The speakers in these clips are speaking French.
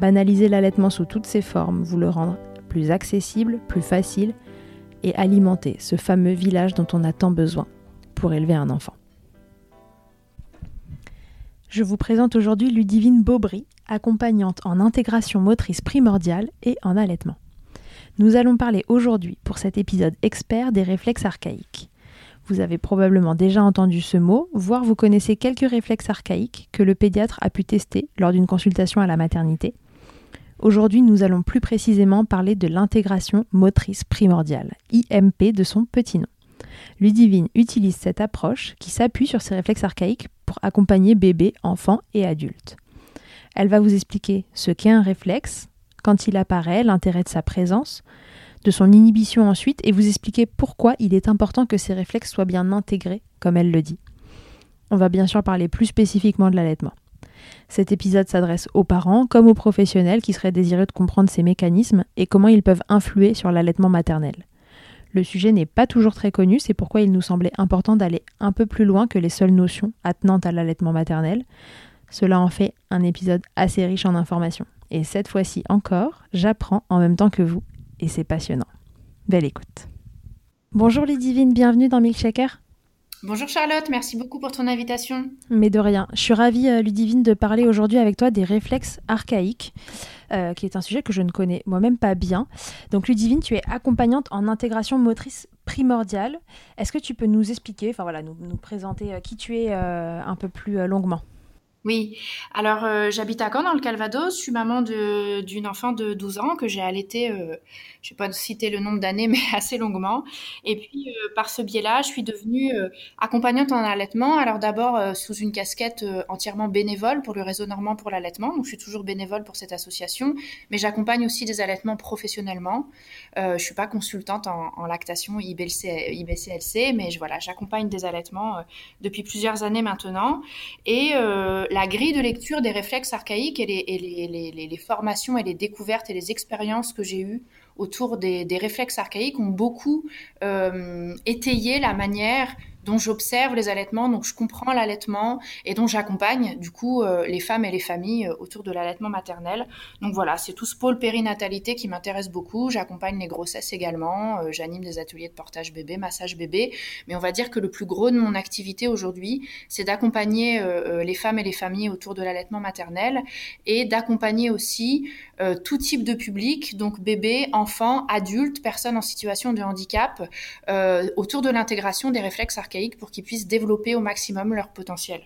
banaliser l'allaitement sous toutes ses formes, vous le rendre plus accessible, plus facile et alimenter ce fameux village dont on a tant besoin pour élever un enfant. Je vous présente aujourd'hui Ludivine Baubry, accompagnante en intégration motrice primordiale et en allaitement. Nous allons parler aujourd'hui, pour cet épisode expert, des réflexes archaïques. Vous avez probablement déjà entendu ce mot, voire vous connaissez quelques réflexes archaïques que le pédiatre a pu tester lors d'une consultation à la maternité. Aujourd'hui, nous allons plus précisément parler de l'intégration motrice primordiale, IMP de son petit nom. Ludivine utilise cette approche qui s'appuie sur ces réflexes archaïques pour accompagner bébés, enfants et adultes. Elle va vous expliquer ce qu'est un réflexe, quand il apparaît, l'intérêt de sa présence, de son inhibition ensuite, et vous expliquer pourquoi il est important que ces réflexes soient bien intégrés, comme elle le dit. On va bien sûr parler plus spécifiquement de l'allaitement. Cet épisode s'adresse aux parents comme aux professionnels qui seraient désireux de comprendre ces mécanismes et comment ils peuvent influer sur l'allaitement maternel. Le sujet n'est pas toujours très connu, c'est pourquoi il nous semblait important d'aller un peu plus loin que les seules notions attenantes à l'allaitement maternel. Cela en fait un épisode assez riche en informations. Et cette fois-ci encore, j'apprends en même temps que vous, et c'est passionnant. Belle écoute. Bonjour les divines, bienvenue dans Milkshaker. Bonjour Charlotte, merci beaucoup pour ton invitation. Mais de rien. Je suis ravie, euh, Ludivine, de parler aujourd'hui avec toi des réflexes archaïques, euh, qui est un sujet que je ne connais moi-même pas bien. Donc Ludivine, tu es accompagnante en intégration motrice primordiale. Est-ce que tu peux nous expliquer, enfin voilà, nous, nous présenter euh, qui tu es un peu plus longuement? Oui, alors j'habite à Caen dans le Calvados, je suis maman d'une enfant de 12 ans que j'ai allaitée, je ne vais pas citer le nombre d'années, mais assez longuement. Et puis euh, par ce biais-là, je suis devenue accompagnante en allaitement, alors d'abord sous une casquette entièrement bénévole pour le réseau normand pour l'allaitement, donc je suis toujours bénévole pour cette association, mais j'accompagne aussi des allaitements professionnellement. je ne suis pas consultante en, lactation IBC, IBCLC, mais voilà, j'accompagne des allaitements depuis plusieurs années maintenant. Et la grille de lecture des réflexes archaïques et les, formations et les découvertes et les expériences que j'ai eues autour des, réflexes archaïques ont beaucoup euh, étayé la manière dont j'observe les allaitements, donc je comprends l'allaitement et dont j'accompagne du coup euh, les femmes et les familles euh, autour de l'allaitement maternel. Donc voilà, c'est tout ce pôle périnatalité qui m'intéresse beaucoup. J'accompagne les grossesses également, j'anime des ateliers de portage bébé, massage bébé, mais on va dire que le plus gros de mon activité aujourd'hui, c'est d'accompagner les femmes et les familles autour de l'allaitement maternel et d'accompagner aussi tout type de public, donc bébés, enfants, adultes, personnes en situation de handicap, autour de l'intégration des réflexes pour qu'ils puissent développer au maximum leur potentiel.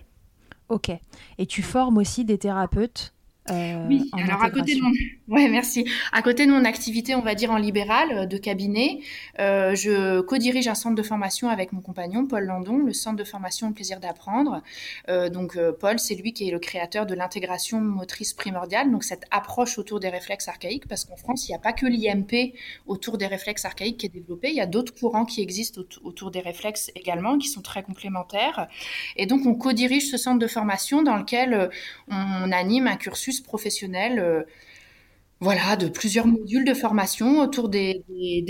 Ok. Et tu formes aussi des thérapeutes euh, oui, alors à côté de mon... ouais, merci. À côté de mon activité, on va dire en libéral euh, de cabinet, euh, je co-dirige un centre de formation avec mon compagnon Paul Landon, le centre de formation Le plaisir d'apprendre. Euh, donc Paul, c'est lui qui est le créateur de l'intégration motrice primordiale, donc cette approche autour des réflexes archaïques, parce qu'en France, il n'y a pas que l'IMP autour des réflexes archaïques qui est développé, il y a d'autres courants qui existent aut- autour des réflexes également, qui sont très complémentaires. Et donc on co-dirige ce centre de formation dans lequel on anime un cursus professionnel euh, voilà, de plusieurs modules de formation autour des,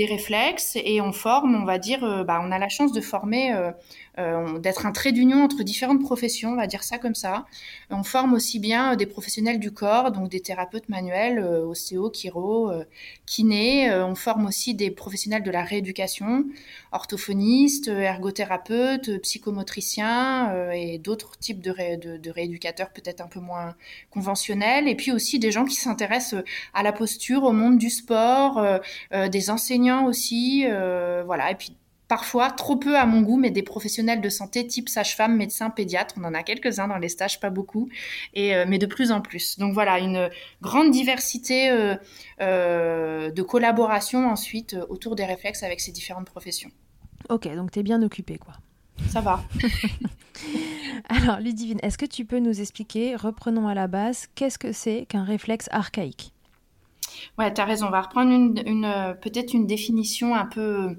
réflexes. Et on forme, on va dire, euh, bah, on a la chance de former, euh, d'être un trait d'union entre différentes professions, on va dire ça comme ça. On forme aussi bien euh, des professionnels du corps, donc des thérapeutes manuels, euh, ostéo, chiro, euh, kiné. Euh, on forme aussi des professionnels de la rééducation, orthophonistes, euh, ergothérapeutes, euh, psychomotriciens euh, et d'autres types de, ré- de, de rééducateurs peut-être un peu moins conventionnels. Et puis aussi des gens qui s'intéressent à la posture, au monde du sport, euh, euh, des enseignants aussi, euh, voilà. Parfois, trop peu à mon goût, mais des professionnels de santé type sage-femme, médecin, pédiatre. On en a quelques-uns dans les stages, pas beaucoup, et euh, mais de plus en plus. Donc voilà, une grande diversité euh, euh, de collaboration ensuite autour des réflexes avec ces différentes professions. Ok, donc tu es bien occupé, quoi. Ça va. Alors, Ludivine, est-ce que tu peux nous expliquer, reprenons à la base, qu'est-ce que c'est qu'un réflexe archaïque? Ouais, tu as raison. On va reprendre une, une, peut-être une définition un peu,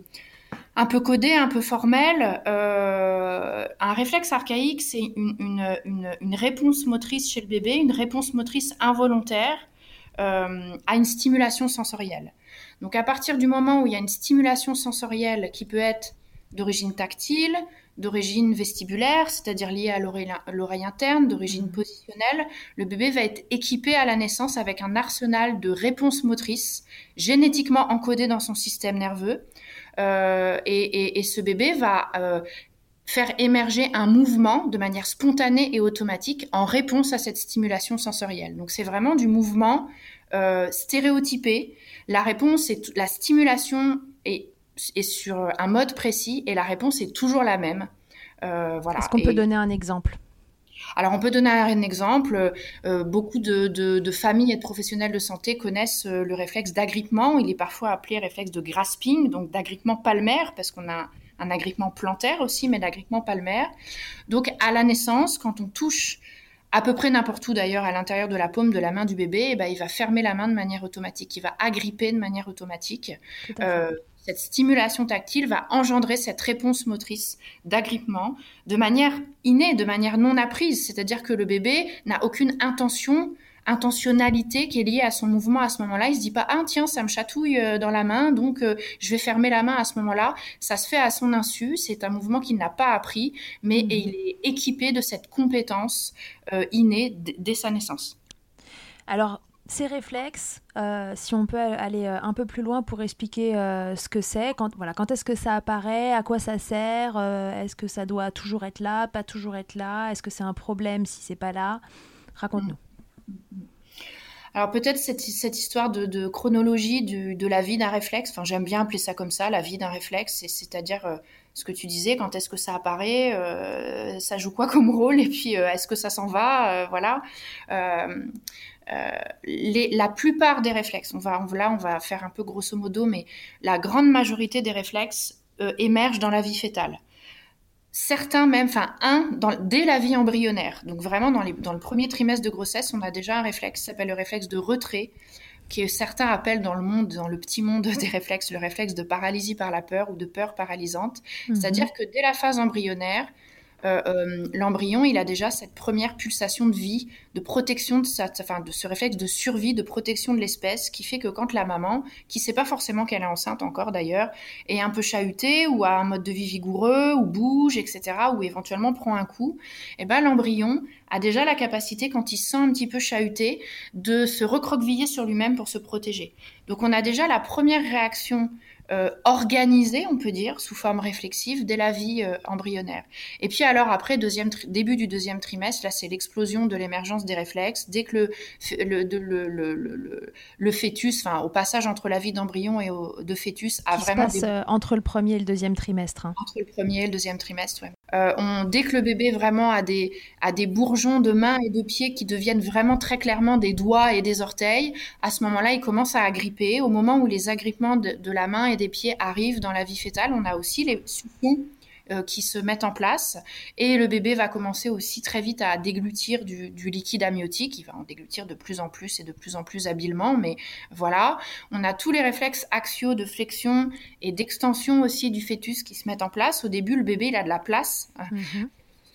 un peu codée, un peu formelle. Euh, un réflexe archaïque, c'est une, une, une, une réponse motrice chez le bébé, une réponse motrice involontaire euh, à une stimulation sensorielle. Donc à partir du moment où il y a une stimulation sensorielle qui peut être d'origine tactile, d'origine vestibulaire, c'est-à-dire liée à l'oreille l'oreille interne, d'origine positionnelle, le bébé va être équipé à la naissance avec un arsenal de réponses motrices génétiquement encodées dans son système nerveux. Euh, et, et, et, ce bébé va euh, faire émerger un mouvement de manière spontanée et automatique en réponse à cette stimulation sensorielle. Donc c'est vraiment du mouvement euh, stéréotypé. La réponse est la stimulation est, est, sur un mode précis et la réponse est toujours la même. Voilà. Est-ce qu'on peut donner un exemple? Alors on peut donner un exemple. Euh, beaucoup de, de, de, familles et de professionnels de santé connaissent euh, le réflexe d'agrippement. Il est parfois appelé réflexe de grasping, donc d'agrippement palmaire, parce qu'on a un agrippement plantaire aussi, mais d'agrippement palmaire. Donc à la naissance, quand on touche à peu près n'importe où d'ailleurs à l'intérieur de la paume de la main du bébé, eh ben, il va fermer la main de manière automatique, il va agripper de manière automatique. Euh, cette stimulation tactile va engendrer cette réponse motrice d'agrippement de manière innée, de manière non apprise, c'est-à-dire que le bébé n'a aucune intention intentionnalité qui est liée à son mouvement à ce moment-là. Il se dit pas ah tiens ça me chatouille dans la main donc euh, je vais fermer la main à ce moment-là. Ça se fait à son insu. C'est un mouvement qu'il n'a pas appris, mais mmh. il est équipé de cette compétence euh, innée dès sa naissance. Alors ces réflexes, euh, si on peut aller un peu plus loin pour expliquer euh, ce que c'est, quand, voilà, quand est-ce que ça apparaît, à quoi ça sert, euh, est-ce que ça doit toujours être là, pas toujours être là, est-ce que c'est un problème si c'est pas là? Raconte-nous. Alors peut-être cette, histoire de, chronologie de la vie d'un réflexe, enfin j'aime bien appeler ça comme ça, la vie d'un réflexe, c'est-à-dire euh, ce que tu disais, quand est-ce que ça apparaît, euh, ça joue quoi comme rôle, et puis euh, est-ce que ça s'en va, voilà. Les, la plupart des réflexes, on va, on, là on va faire un peu grosso modo, mais la grande majorité des réflexes émergent dans la vie fétale certains même, enfin un, dans, dès la vie embryonnaire. Donc vraiment dans, les, dans, le premier trimestre de grossesse, on a déjà un réflexe qui s'appelle le réflexe de retrait, que certains appellent dans le monde, dans le petit monde des réflexes, le réflexe de paralysie par la peur ou de peur paralysante. Mm -hmm. C'est-à-dire que dès la phase embryonnaire, euh, euh, l'embryon, il a déjà cette première pulsation de vie, de protection de, sa, enfin, de ce réflexe de survie, de protection de l'espèce, qui fait que quand la maman, qui sait pas forcément qu'elle est enceinte encore d'ailleurs, est un peu chahutée ou a un mode de vie vigoureux ou bouge, etc., ou éventuellement prend un coup, et ben l'embryon a déjà la capacité, quand il se sent un petit peu chahuté, de se recroqueviller sur lui-même pour se protéger. Donc on a déjà la première réaction euh, organisé, on peut dire, sous forme réflexive dès la vie euh, embryonnaire. Et puis alors après, deuxième début du deuxième trimestre, là c'est l'explosion de l'émergence des réflexes. Dès que le, le, le, le, fœtus, enfin au passage entre la vie d'embryon et de fœtus, a vraiment... Se passe, euh, entre le premier et le deuxième trimestre. Hein. Entre le premier et le deuxième trimestre, oui. on, dès que le bébé vraiment a des, a des bourgeons de mains et de pieds qui deviennent vraiment très clairement des doigts et des orteils, à ce moment-là, il commence à agripper. Au moment où les agrippements de, de la main et des pieds arrivent dans la vie fétale, on a aussi les suctions euh, qui se mettent en place et le bébé va commencer aussi très vite à déglutir du, liquide amniotique. Il va en déglutir de plus en plus et de plus en plus habilement, mais voilà. On a tous les réflexes axiaux de flexion et d'extension aussi du fœtus qui se mettent en place. Au début, le bébé, il a de la place.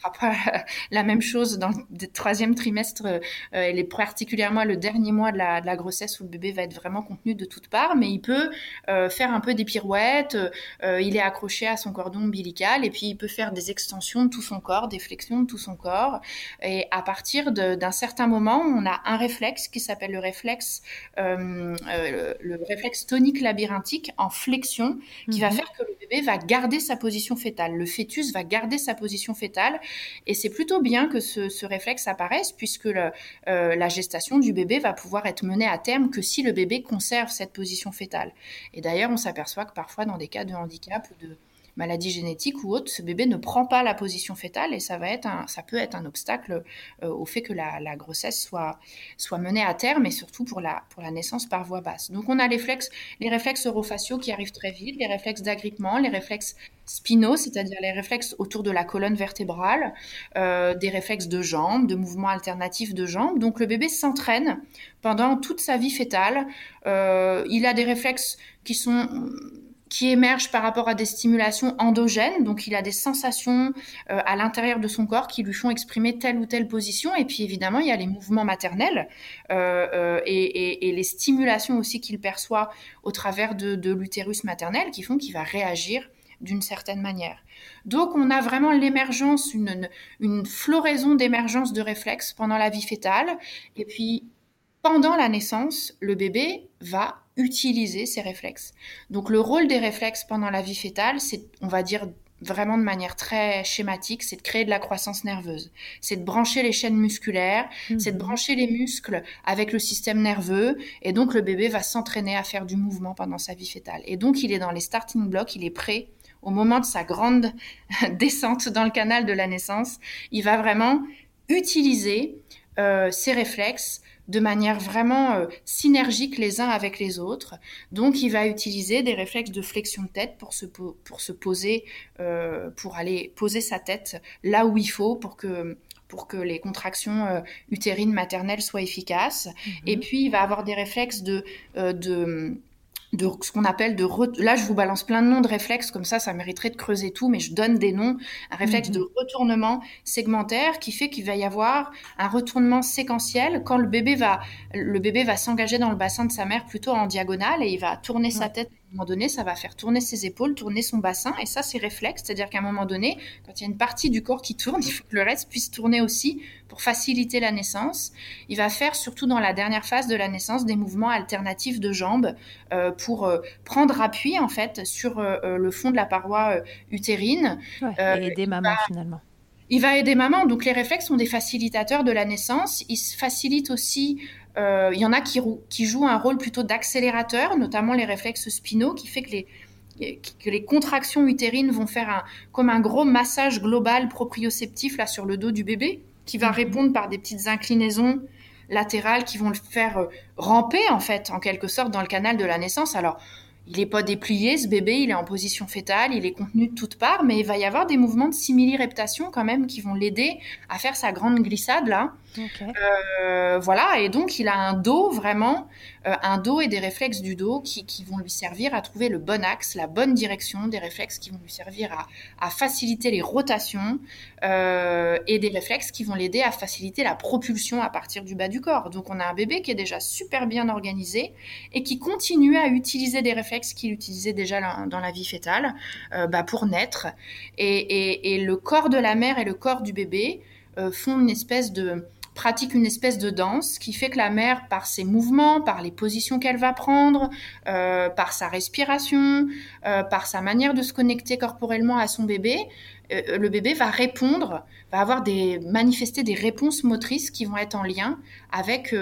Mhm pas la même chose dans le troisième trimestre. Euh, elle est particulièrement le dernier mois de la, de la, grossesse où le bébé va être vraiment contenu de toutes parts, mais il peut euh, faire un peu des pirouettes. Euh, il est accroché à son cordon ombilical et puis il peut faire des extensions de tout son corps, des flexions de tout son corps. Et à partir d'un certain moment, on a un réflexe qui s'appelle le réflexe, le réflexe tonique labyrinthique en flexion, qui va mhm. faire que le bébé va garder sa position fétale. Le fœtus va garder sa position fétale et c'est plutôt bien que ce, réflexe apparaisse puisque euh, la gestation du bébé va pouvoir être menée à terme que si le bébé conserve cette position fétale. Et d'ailleurs, on s'aperçoit que parfois dans des cas de handicap ou de maladie génétique ou autre, ce bébé ne prend pas la position fétale et ça va être un, ça peut être un obstacle euh, au fait que la, grossesse soit, soit menée à terme et surtout pour la, pour la naissance par voie basse. Donc on a les, réflexes, les réflexes orofaciaux qui arrivent très vite, les réflexes d'agrippement, les réflexes spinaux, c'est-à-dire les réflexes autour de la colonne vertébrale, euh, des réflexes de jambes, de mouvements alternatifs de jambes. Donc le bébé s'entraîne pendant toute sa vie fétale. Euh, il a des réflexes qui sont qui émerge par rapport à des stimulations endogènes. Donc, il a des sensations euh, à l'intérieur de son corps qui lui font exprimer telle ou telle position. Et puis, évidemment, il y a les mouvements maternels euh, euh, et, les stimulations aussi qu'il perçoit au travers de, l'utérus maternel qui font qu'il va réagir d'une certaine manière. Donc, on a vraiment l'émergence, une, une floraison d'émergence de réflexes pendant la vie fétale. Et puis, pendant la naissance, le bébé va utiliser ces réflexes. Donc le rôle des réflexes pendant la vie fétale, c'est, on va dire vraiment de manière très schématique, c'est de créer de la croissance nerveuse. C'est de brancher les chaînes musculaires, c'est de mhm. brancher les muscles avec le système nerveux, et donc le bébé va s'entraîner à faire du mouvement pendant sa vie fétale. Et donc il est dans les starting blocks, il est prêt au moment de sa grande descente dans le canal de la naissance. Il va vraiment utiliser euh, ses réflexes de manière vraiment euh, synergique les uns avec les autres. Donc, il va utiliser des réflexes de flexion de tête pour se, pour se poser, euh, pour aller poser sa tête là où il faut pour que pour que les contractions euh, utérines maternelles soient efficaces. Mm-hmm. Et puis, il va avoir des réflexes de, de de ce qu'on appelle de là je vous balance plein de noms de réflexes comme ça ça mériterait de creuser tout mais je donne des noms un réflexe mhm. de retournement segmentaire qui fait qu'il va y avoir un retournement séquentiel quand le bébé va le bébé va s'engager dans le bassin de sa mère plutôt en diagonale et il va tourner sa tête moment donné, ça va faire tourner ses épaules, tourner son bassin, et ça, c'est réflexe. C'est-à-dire qu'à un moment donné, quand il y a une partie du corps qui tourne, il faut que le reste puisse tourner aussi pour faciliter la naissance. Il va faire, surtout dans la dernière phase de la naissance, des mouvements alternatifs de jambes euh, pour euh, prendre appui, en fait, sur euh, le fond de la paroi utérine. et aider maman, finalement. Il va aider maman. Donc les réflexes sont des facilitateurs de la naissance. Ils facilitent aussi il y en a qui, qui jouent un rôle plutôt d'accélérateur, notamment les réflexes spinaux, qui fait que les, que les contractions utérines vont faire un, comme un gros massage global proprioceptif là sur le dos du bébé, qui va mhm. répondre par des petites inclinaisons latérales qui vont le faire euh, ramper en fait, en quelque sorte, dans le canal de la naissance. Alors, il n'est pas déplié, ce bébé, il est en position fétale, il est contenu de toutes parts, mais il va y avoir des mouvements de simili-reptation quand même qui vont l'aider à faire sa grande glissade là. Euh, voilà, et donc il a un dos vraiment, euh, un dos et des réflexes du dos qui, vont lui servir à trouver le bon axe, la bonne direction, des réflexes qui vont lui servir à, faciliter les rotations euh, et des réflexes qui vont l'aider à faciliter la propulsion à partir du bas du corps. Donc on a un bébé qui est déjà super bien organisé et qui continue à utiliser des réflexes qu'il utilisait déjà dans la vie fétale bah, pour naître. et, le corps de la mère et le corps du bébé font une espèce de pratique une espèce de danse qui fait que la mère, par ses mouvements, par les positions qu'elle va prendre, euh, par sa respiration, euh, par sa manière de se connecter corporellement à son bébé, euh, le bébé va répondre, va avoir des manifester des réponses motrices qui vont être en lien avec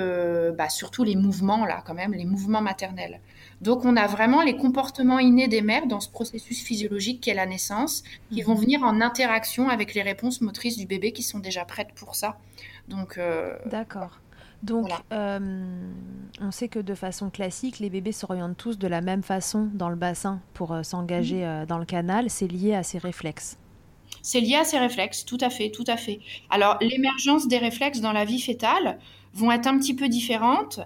bah, surtout les mouvements là quand même, les mouvements maternels. Donc on a vraiment les comportements innés des mères dans ce processus physiologique qu'est la naissance, qui vont mhm. venir en interaction avec les réponses motrices du bébé qui sont déjà prêtes pour ça. Donc euh, d'accord. Donc, euh, on sait que de façon classique, les bébés s'orientent tous de la même façon dans le bassin pour euh, s'engager mhm. dans le canal. C'est lié à ces réflexes. C'est lié à ces réflexes, tout à fait, tout à fait. Alors, l'émergence des réflexes dans la vie fétale vont être un petit peu différentes.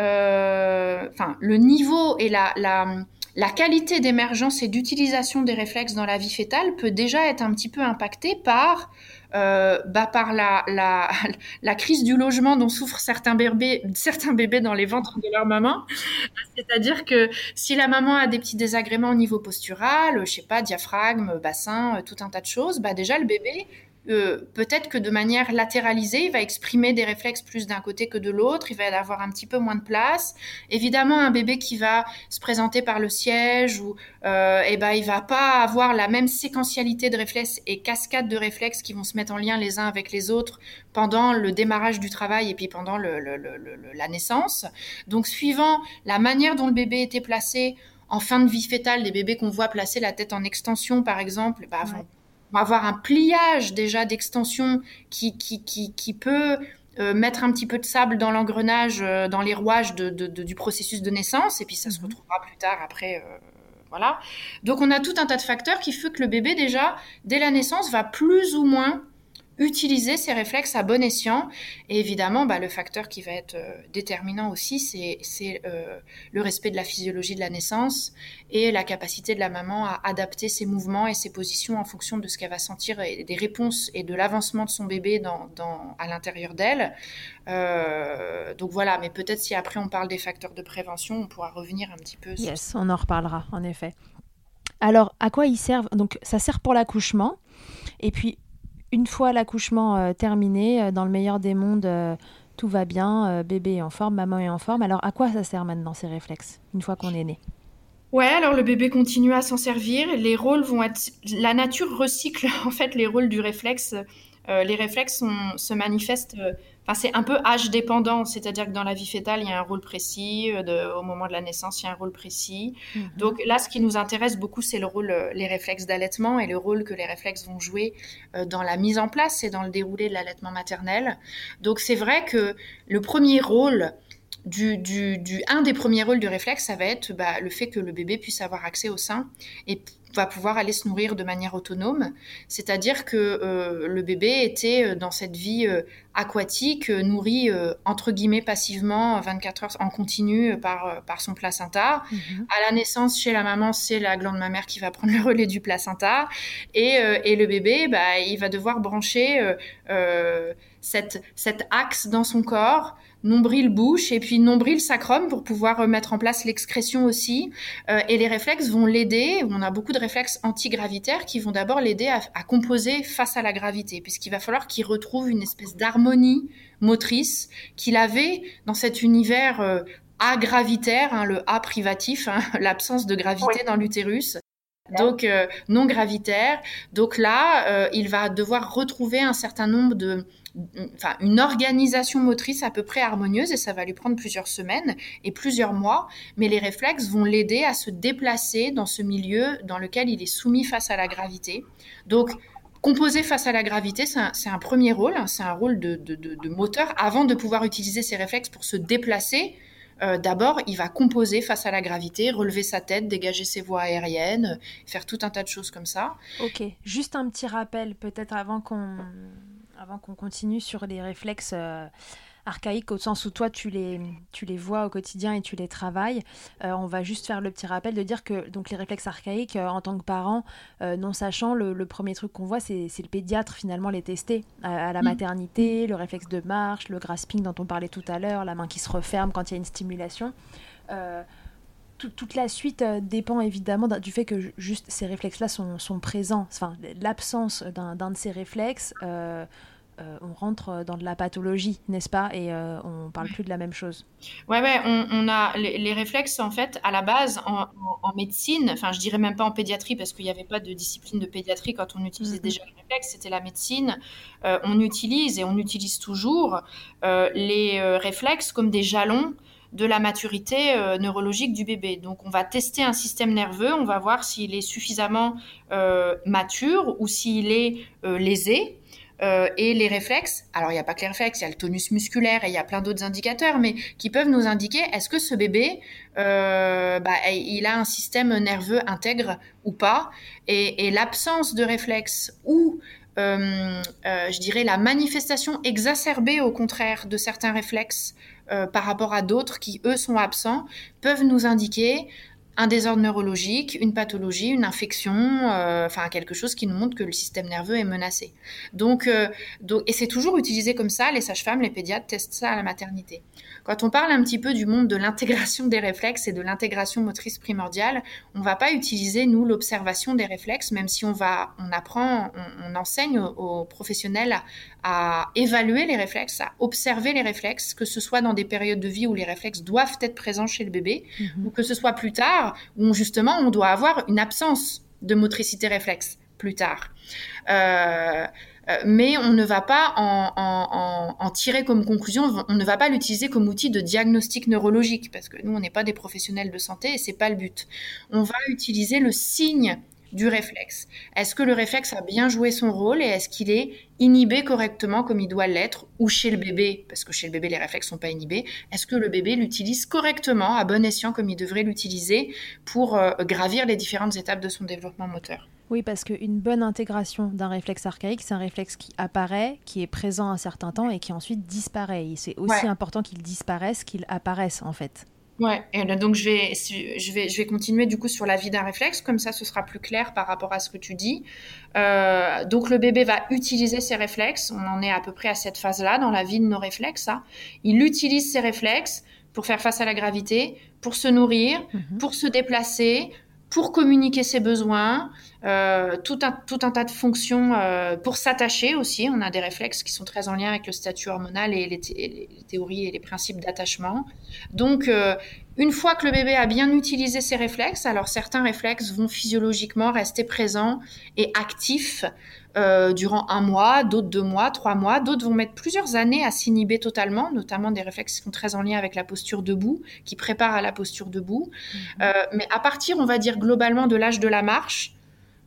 Euh, enfin, le niveau et la, la, qualité d'émergence et d'utilisation des réflexes dans la vie fétale peut déjà être un petit peu impacté par euh, bah par la, la, la, crise du logement dont souffrent certains bébés, certains bébés dans les ventres de leur maman. C'est-à-dire que si la maman a des petits désagréments au niveau postural, je sais pas, diaphragme, bassin, tout un tas de choses, bah déjà le bébé euh, peut-être que de manière latéralisée, il va exprimer des réflexes plus d'un côté que de l'autre, il va avoir un petit peu moins de place. Évidemment, un bébé qui va se présenter par le siège, ou, euh, eh ben, il va pas avoir la même séquentialité de réflexes et cascade de réflexes qui vont se mettre en lien les uns avec les autres pendant le démarrage du travail et puis pendant la naissance. Donc, suivant la manière dont le bébé était placé, en fin de vie fétale, des bébés qu'on voit placer la tête en extension, par exemple, bah, on va avoir un pliage déjà d'extension qui, qui, qui, qui peut euh, mettre un petit peu de sable dans l'engrenage, euh, dans les rouages de, de, du processus de naissance, et puis ça se mhm. retrouvera plus tard après. Euh, voilà. Donc on a tout un tas de facteurs qui font que le bébé déjà, dès la naissance, va plus ou moins utiliser ces réflexes à bon escient. Et évidemment, bah, le facteur qui va être euh, déterminant aussi, c'est euh, le respect de la physiologie de la naissance et la capacité de la maman à adapter ses mouvements et ses positions en fonction de ce qu'elle va sentir et des réponses et de l'avancement de son bébé dans, à l'intérieur d'elle. Euh, donc voilà, mais peut-être si après on parle des facteurs de prévention, on pourra revenir un petit peu. Yes, on en reparlera en effet. Alors, à quoi ils servent? Donc, ça sert pour l'accouchement. Et puis, une fois l'accouchement euh, terminé, euh, dans le meilleur des mondes, euh, tout va bien, bébé est en forme, maman est en forme. Alors à quoi ça sert maintenant ces réflexes, une fois qu'on est né? Ouais, alors le bébé continue à s'en servir. Les rôles vont être. La nature recycle en fait les rôles du réflexe. les réflexes se manifestent c'est un peu âge dépendant, c'est-à-dire que dans la vie fétale, il y a un rôle précis, euh, au moment de la naissance, il y a un rôle précis. Mhm. Donc là, ce qui nous intéresse beaucoup, c'est le rôle, euh, les réflexes d'allaitement et le rôle que les réflexes vont jouer euh, dans la mise en place et dans le déroulé de l'allaitement maternel. Donc c'est vrai que le premier rôle du, du, un des premiers rôles du réflexe, ça va être bah, le fait que le bébé puisse avoir accès au sein et va pouvoir aller se nourrir de manière autonome. C'est-à-dire que euh, le bébé était euh, dans cette vie euh, aquatique, nourri entre guillemets passivement 24 heures en continu par, par son placenta. Mhm. À la naissance, chez la maman, c'est la glande mammaire qui va prendre le relais du placenta. Et, et le bébé, bah, il va devoir brancher cette, cet axe dans son corps nombril bouche et puis nombril sacrum pour pouvoir mettre en place l'excrétion aussi. Euh, et les réflexes vont l'aider. On a beaucoup de réflexes antigravitaires qui vont d'abord l'aider à, composer face à la gravité, puisqu'il va falloir qu'il retrouve une espèce d'harmonie motrice qu'il avait dans cet univers euh, agravitaire, hein, le A privatif, hein, l'absence de gravité dans l'utérus. Donc euh, non gravitaire. Donc là, il va devoir retrouver un certain nombre de, une organisation motrice à peu près harmonieuse et ça va lui prendre plusieurs semaines et plusieurs mois, mais les réflexes vont l'aider à se déplacer dans ce milieu dans lequel il est soumis face à la gravité. Donc, composer face à la gravité, c'est un, premier rôle, hein, c'est un rôle de, moteur. Avant de pouvoir utiliser ses réflexes pour se déplacer, euh, d'abord, il va composer face à la gravité, relever sa tête, dégager ses voies aériennes, faire tout un tas de choses comme ça. Ok, juste un petit rappel peut-être avant qu'on avant qu'on continue sur les réflexes euh, archaïques, au sens où toi tu les, tu les vois au quotidien et tu les travailles, euh, on va juste faire le petit rappel de dire que donc les réflexes archaïques, euh, en tant que parent, non sachant, le, premier truc qu'on voit, c'est le pédiatre finalement les tester à, la mm. maternité, le réflexe de marche, le grasping dont on parlait tout à l'heure, la main qui se referme quand il y a une stimulation toute la suite dépend évidemment du fait que juste ces réflexes-là sont, sont, présents. Enfin, l'absence d'un de ces réflexes euh, on rentre dans de la pathologie, n'est-ce pas Et on parle plus de la même chose. Ouais, ouais, on, a les, réflexes, en fait, à la base, en, médecine, enfin, je dirais même pas en pédiatrie, parce qu'il n'y avait pas de discipline de pédiatrie quand on utilisait mm-hmm. déjà les réflexes, c'était la médecine. on utilise, et on utilise toujours, les réflexes comme des jalons de la maturité euh, neurologique du bébé. Donc on va tester un système nerveux, on va voir s'il est suffisamment euh, mature ou s'il est euh, lésé. Et les réflexes, alors il n'y a pas que les réflexes, il y a le tonus musculaire et il y a plein d'autres indicateurs, mais qui peuvent nous indiquer est-ce que ce bébé, bah, il a un système nerveux intègre ou pas? Et, l'absence de réflexes ou je dirais la manifestation exacerbée au contraire de certains réflexes euh, par rapport à d'autres qui, eux, sont absents, peuvent nous indiquer un désordre neurologique, une pathologie, une infection, euh, enfin quelque chose qui nous montre que le système nerveux est menacé. Donc, euh, donc et c'est toujours utilisé comme ça. Les sages-femmes, les pédiatres testent ça à la maternité. Quand on parle un petit peu du monde de l'intégration des réflexes et de l'intégration motrice primordiale, on va pas utiliser nous l'observation des réflexes, même si on va, on apprend, on, enseigne aux, professionnels à, évaluer les réflexes, à observer les réflexes, que ce soit dans des périodes de vie où les réflexes doivent être présents chez le bébé, mhm. ou que ce soit plus tard où justement on doit avoir une absence de motricité réflexe plus tard. Euh, mais on ne va pas en, tirer comme conclusion, on ne va pas l'utiliser comme outil de diagnostic neurologique, parce que nous, on n'est pas des professionnels de santé et c'est pas le but. On va utiliser le signe du réflexe. Est-ce que le réflexe a bien joué son rôle et est-ce qu'il est inhibé correctement comme il doit l'être ou chez le bébé, parce que chez le bébé les réflexes sont pas inhibés, est-ce que le bébé l'utilise correctement, à bon escient comme il devrait l'utiliser pour euh, gravir les différentes étapes de son développement moteur? Oui, parce qu'une bonne intégration d'un réflexe archaïque, c'est un réflexe qui apparaît, qui est présent un certain temps et qui ensuite disparaît. c'est aussi important qu'il disparaisse qu'il apparaisse en fait. Ouais, et donc je vais, je, vais, je vais continuer du coup sur la vie d'un réflexe, comme ça ce sera plus clair par rapport à ce que tu dis. Euh, donc le bébé va utiliser ses réflexes, on en est à peu près à cette phase-là dans la vie de nos réflexes. Hein. Il utilise ses réflexes pour faire face à la gravité, pour se nourrir, mhm. pour se déplacer, pour communiquer ses besoins, euh, tout, un, tout un tas de fonctions euh, pour s'attacher aussi. On a des réflexes qui sont très en lien avec le statut hormonal et les, théories et les principes d'attachement. Donc, euh, une fois que le bébé a bien utilisé ses réflexes, alors certains réflexes vont physiologiquement rester présents et actifs euh, durant un mois, d'autres deux mois, trois mois, d'autres vont mettre plusieurs années à s'inhiber totalement, notamment des réflexes qui sont très en lien avec la posture debout, qui préparent à la posture debout. Mhm. Euh, mais à partir, on va dire globalement de l'âge de la marche,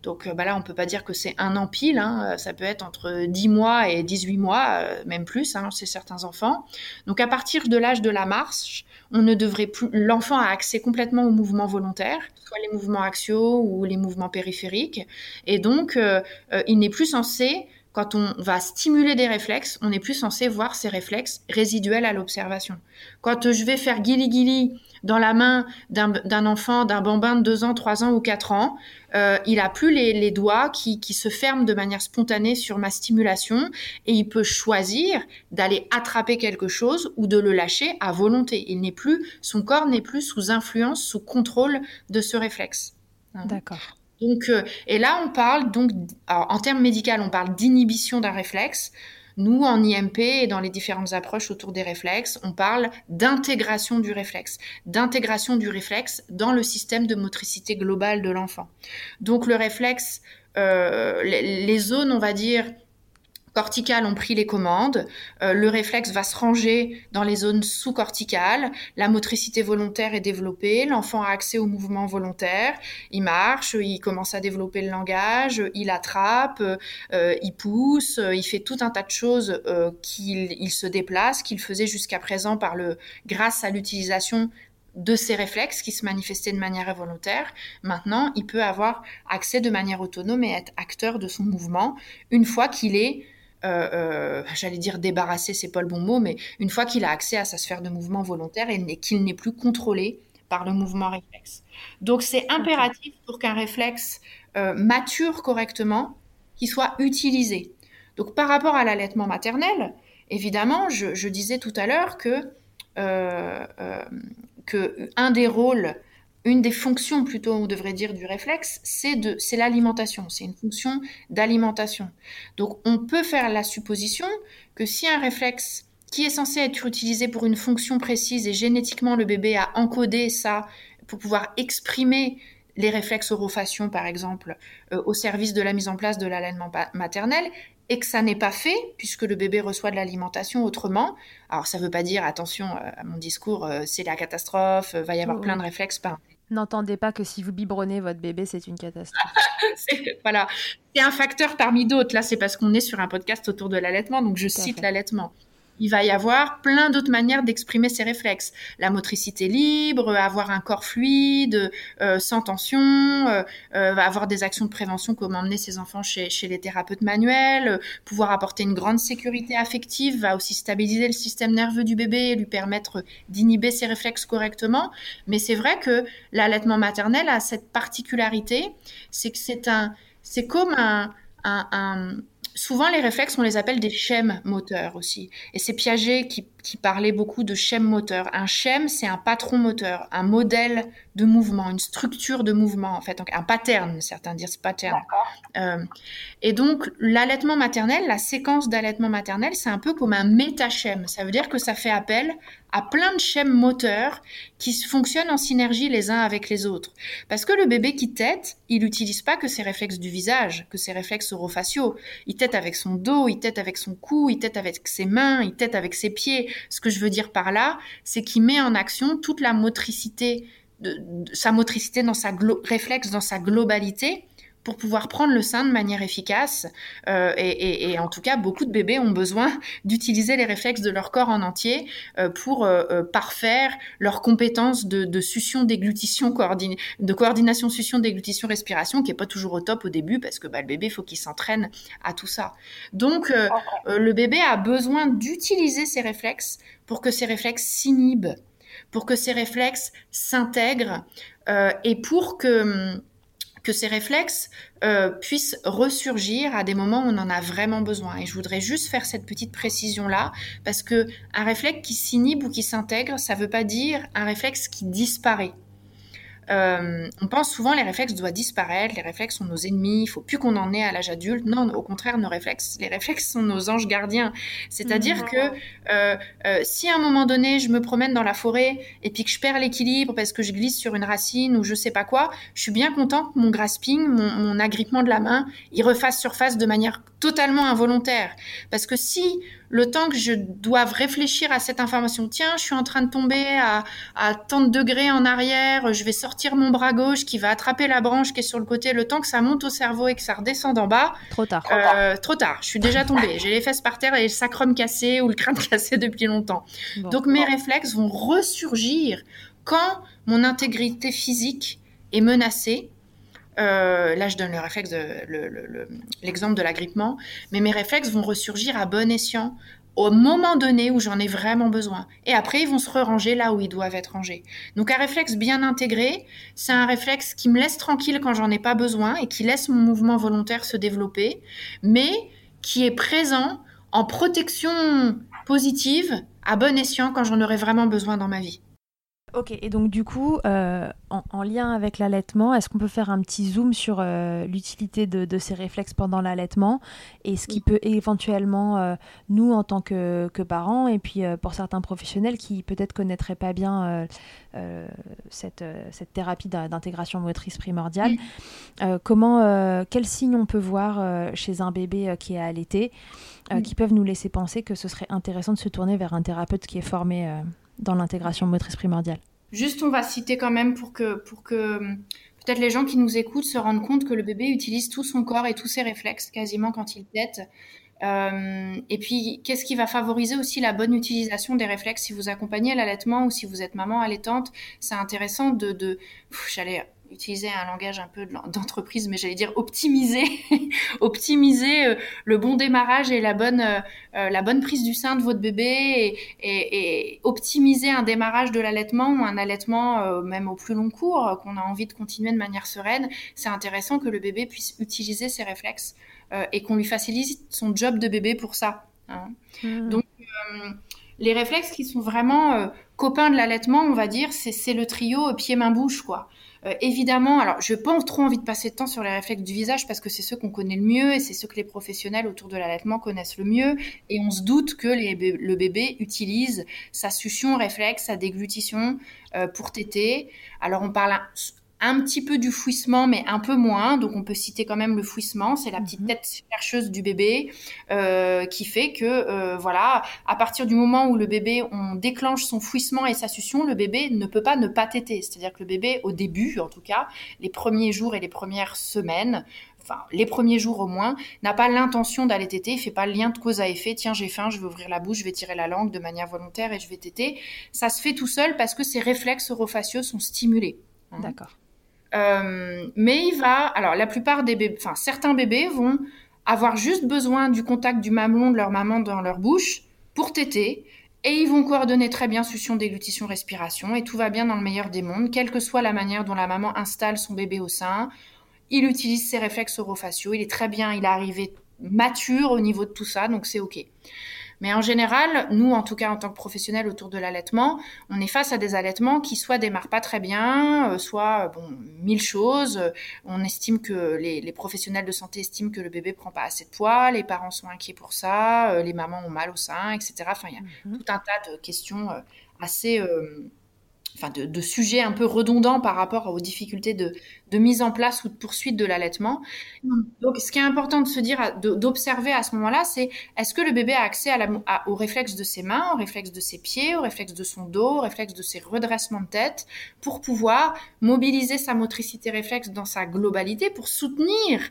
donc euh, bah là, on peut pas dire que c'est un an pile, hein. ça peut être entre 10 mois et 18 mois, même plus, hein, c'est certains enfants. Donc à partir de l'âge de la marche, on ne devrait plus, l'enfant a accès complètement aux mouvements volontaires, soit les mouvements axiaux ou les mouvements périphériques, et donc euh, euh, il n'est plus censé quand on va stimuler des réflexes, on n'est plus censé voir ces réflexes résiduels à l'observation. Quand je vais faire guili-guili dans la main d'un enfant, d'un bambin de 2 ans, 3 ans ou 4 ans, euh, il a plus les, doigts qui, se ferment de manière spontanée sur ma stimulation et il peut choisir d'aller attraper quelque chose ou de le lâcher à volonté. Il n'est plus, son corps n'est plus sous influence, sous contrôle de ce réflexe. D'accord. Donc, euh, et là, on parle donc, en termes médicaux, on parle d'inhibition d'un réflexe. Nous, en IMP et dans les différentes approches autour des réflexes, on parle d'intégration du réflexe, d'intégration du réflexe dans le système de motricité globale de l'enfant. Donc le réflexe, euh, les, zones, on va dire, corticales ont pris les commandes, euh, le réflexe va se ranger dans les zones sous-corticales, la motricité volontaire est développée, l'enfant a accès au mouvement volontaire, il marche, il commence à développer le langage, il attrape, euh, il pousse, il fait tout un tas de choses euh, qu'il il se déplace, qu'il faisait jusqu'à présent par le grâce à l'utilisation de ces réflexes qui se manifestaient de manière involontaire. Maintenant, il peut avoir accès de manière autonome et être acteur de son mouvement une fois qu'il est euh, euh, j'allais dire débarrasser, c'est pas le bon mot, mais une fois qu'il a accès à sa sphère de mouvement volontaire et qu'il n'est plus contrôlé par le mouvement réflexe. Donc c'est impératif pour qu'un réflexe euh, mature correctement, qu'il soit utilisé. Donc par rapport à l'allaitement maternel, évidemment, je, je, disais tout à l'heure que, que un des rôles une des fonctions plutôt, on devrait dire, du réflexe, c'est de, c'est l'alimentation. C'est une fonction d'alimentation. Donc, on peut faire la supposition que si un réflexe qui est censé être utilisé pour une fonction précise et génétiquement le bébé a encodé ça pour pouvoir exprimer les réflexes orofaciaux, par exemple, euh, au service de la mise en place de l'allaitement maternel, et que ça n'est pas fait, puisque le bébé reçoit de l'alimentation autrement. Alors, ça ne veut pas dire, attention euh, à mon discours, euh, c'est la catastrophe, va y avoir plein de réflexes. Par... N'entendez pas que si vous biberonnez votre bébé, c'est une catastrophe. voilà, c'est un facteur parmi d'autres. Là, c'est parce qu'on est sur un podcast autour de l'allaitement, donc je cite l'allaitement il va y avoir plein d'autres manières d'exprimer ses réflexes. La motricité libre, avoir un corps fluide, euh, sans tension, euh, euh, avoir des actions de prévention comme emmener ses enfants chez, chez les thérapeutes manuels, pouvoir apporter une grande sécurité affective, va aussi stabiliser le système nerveux du bébé et lui permettre d'inhiber ses réflexes correctement. Mais c'est vrai que l'allaitement maternel a cette particularité, c'est que c'est un, c'est comme un, un, un souvent, les réflexes, on les appelle des schèmes moteurs aussi. Et c'est Piaget qui, parlait beaucoup de schèmes moteurs. Un schème, c'est un patron moteur, un modèle de mouvement, une structure de mouvement, en fait, donc un pattern, certains disent pattern. Euh, et donc, l'allaitement maternel, la séquence d'allaitement maternel, c'est un peu comme un métachème. Ça veut dire que ça fait appel à plein de schèmes moteurs qui fonctionnent en synergie les uns avec les autres. Parce que le bébé qui tète, il n'utilise pas que ses réflexes du visage, que ses réflexes orofaciaux. Il tète avec son dos, il tète avec son cou, il tète avec ses mains, il tète avec ses pieds. Ce que je veux dire par là, c'est qu'il met en action toute la motricité, de, sa motricité dans sa réflexe dans sa globalité pour pouvoir prendre le sein de manière efficace. Euh, et, en tout cas, beaucoup de bébés ont besoin d'utiliser les réflexes de leur corps en entier euh, pour euh, parfaire leurs compétences de, de succion, déglutition, de coordination, succion, déglutition, respiration, qui est pas toujours au top au début parce que bah, le bébé, faut qu'il s'entraîne à tout ça. Donc, le bébé a besoin d'utiliser ses réflexes pour que ses réflexes s'inhibent, pour que ses réflexes s'intègrent et pour que que ces réflexes euh, puissent ressurgir à des moments où on en a vraiment besoin. Et je voudrais juste faire cette petite précision-là, parce que un réflexe qui s'inhibe ou qui s'intègre, ça ne veut pas dire un réflexe qui disparaît. Euh, on pense souvent les réflexes doivent disparaître, les réflexes sont nos ennemis, il faut plus qu'on en ait à l'âge adulte. Non, au contraire, nos réflexes, les réflexes sont nos anges gardiens. C'est-à-dire mmh. que euh, euh, si à un moment donné je me promène dans la forêt et puis que je perds l'équilibre parce que je glisse sur une racine ou je sais pas quoi, je suis bien content que mon grasping, mon, mon agrippement de la main, il refasse surface de manière totalement involontaire. Parce que si le temps que je doive réfléchir à cette information, tiens, je suis en train de tomber à, à tant de degrés en arrière, je vais sortir mon bras gauche qui va attraper la branche qui est sur le côté, le temps que ça monte au cerveau et que ça redescende en bas. Trop tard. Euh, trop tard. Je suis déjà tombée. J'ai les fesses par terre et le sacrum cassé ou le crâne cassé depuis longtemps. Donc mes réflexes vont ressurgir quand mon intégrité physique est menacée euh, là, je donne le réflexe, l'exemple de l'agrippement, mais mes réflexes vont ressurgir à bon escient au moment donné où j'en ai vraiment besoin. Et après, ils vont se ranger là où ils doivent être rangés. Donc un réflexe bien intégré, c'est un réflexe qui me laisse tranquille quand j'en ai pas besoin et qui laisse mon mouvement volontaire se développer, mais qui est présent en protection positive à bon escient quand j'en aurai vraiment besoin dans ma vie. Ok, et donc du coup, euh, en, lien avec l'allaitement, est-ce qu'on peut faire un petit zoom sur euh, l'utilité de, ces réflexes pendant l'allaitement et ce qui peut éventuellement, euh, nous en tant que, parents, et puis pour certains professionnels qui peut-être connaîtraient pas bien cette, cette, thérapie d'intégration motrice primordiale, comment, quels signes on peut voir chez un bébé qui est allaité, qui peuvent nous laisser penser que ce serait intéressant de se tourner vers un thérapeute qui est formé dans l'intégration motrice primordiale. Juste, on va citer quand même pour que, pour que peut-être les gens qui nous écoutent se rendent compte que le bébé utilise tout son corps et tous ses réflexes quasiment quand il tète. Euh, et puis, qu'est-ce qui va favoriser aussi la bonne utilisation des réflexes? Si vous accompagnez l'allaitement ou si vous êtes maman allaitante C'est intéressant de, de j'allais utiliser un langage un peu d'entreprise, mais j'allais dire optimiser, optimiser euh, le bon démarrage et la bonne, euh, euh, la bonne prise du sein de votre bébé et, optimiser un démarrage de l'allaitement ou un allaitement même au plus long cours qu'on a envie de continuer de manière sereine. C'est intéressant que le bébé puisse utiliser ses réflexes et qu'on lui facilite son job de bébé pour ça. Hein. Mmh. Donc les réflexes qui sont vraiment euh, copains de l'allaitement, on va dire, c'est le trio pied-main-bouche, quoi. Euh, évidemment, alors je n'ai pas trop envie de passer de temps sur les réflexes du visage parce que c'est ceux qu'on connaît le mieux et c'est ceux que les professionnels autour de l'allaitement connaissent le mieux. Et on se doute que le bébé utilise sa succion réflexe, sa déglutition euh, pour téter. Alors on parle un petit peu du fouissement, mais un peu moins. Donc on peut citer quand même le fouissement, c'est la petite mhm. tête chercheuse du bébé euh, qui fait que euh, voilà, à partir du moment où le bébé on déclenche son fouissement et sa succion, le bébé ne peut pas ne pas téter. C'est-à-dire que le bébé, au début en tout cas, les premiers jours et les premières semaines, enfin les premiers jours au moins, n'a pas l'intention d'aller téter, il fait pas le lien de cause à effet. Tiens, j'ai faim, je vais ouvrir la bouche, je vais tirer la langue de manière volontaire et je vais téter. Ça se fait tout seul parce que ses réflexes orofaciaux sont stimulés. Hein. D'accord. Euh, mais il va, alors la plupart des bébés, enfin certains bébés vont avoir juste besoin du contact du mamelon de leur maman dans leur bouche pour téter. Et ils vont coordonner très bien succion, déglutition, respiration. Et tout va bien dans le meilleur des mondes, quelle que soit la manière dont la maman installe son bébé au sein. Il utilise ses réflexes orofaciaux. Il est très bien, il est arrivé mature au niveau de tout ça, donc c'est OK. Mais en général, nous, en tout cas en tant que professionnels autour de l'allaitement, on est face à des allaitements qui soit démarrent pas très bien, euh, soit bon mille choses. On estime que les, professionnels de santé estiment que le bébé prend pas assez de poids, les parents sont inquiets pour ça, euh, les mamans ont mal au sein, etc. Enfin, il y a mhm. tout un tas de questions euh, assez enfin de, sujets un peu redondants par rapport aux difficultés de, mise en place ou de poursuite de l'allaitement. Donc, ce qui est important de se dire, d'observer à ce moment-là, c'est est-ce que le bébé a accès à la, au réflexe de ses mains, au réflexe de ses pieds, au réflexe de son dos, au réflexe de ses redressements de tête, pour pouvoir mobiliser sa motricité réflexe dans sa globalité, pour soutenir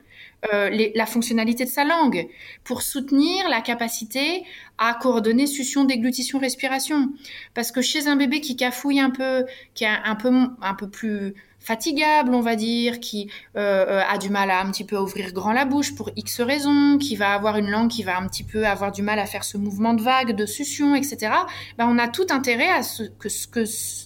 euh, la fonctionnalité de sa langue, pour soutenir la capacité à coordonner succion, déglutition, respiration. Parce que chez un bébé qui cafouille un peu, qui est un peu, un peu plus fatigable, on va dire, qui euh, euh, a du mal à un petit peu ouvrir grand la bouche pour X raisons, qui va avoir une langue qui va un petit peu avoir du mal à faire ce mouvement de vague, de succion, etc. Ben, on a tout intérêt à ce que,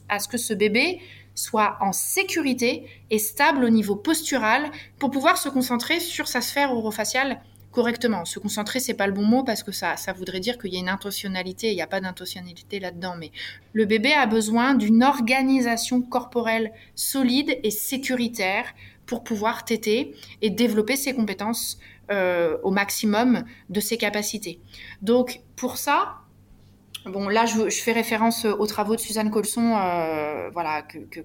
à ce que ce bébé soit en sécurité et stable au niveau postural pour pouvoir se concentrer sur sa sphère orofaciale correctement. Se concentrer, c'est pas le bon mot parce que ça, ça voudrait dire qu'il y a une intentionnalité. Il n'y a pas d'intentionnalité là-dedans, mais le bébé a besoin d'une organisation corporelle solide et sécuritaire pour pouvoir téter et développer ses compétences euh, au maximum de ses capacités. Donc, pour ça, Bon, là, je, fais référence aux travaux de Suzanne Colson, euh, voilà, que, que,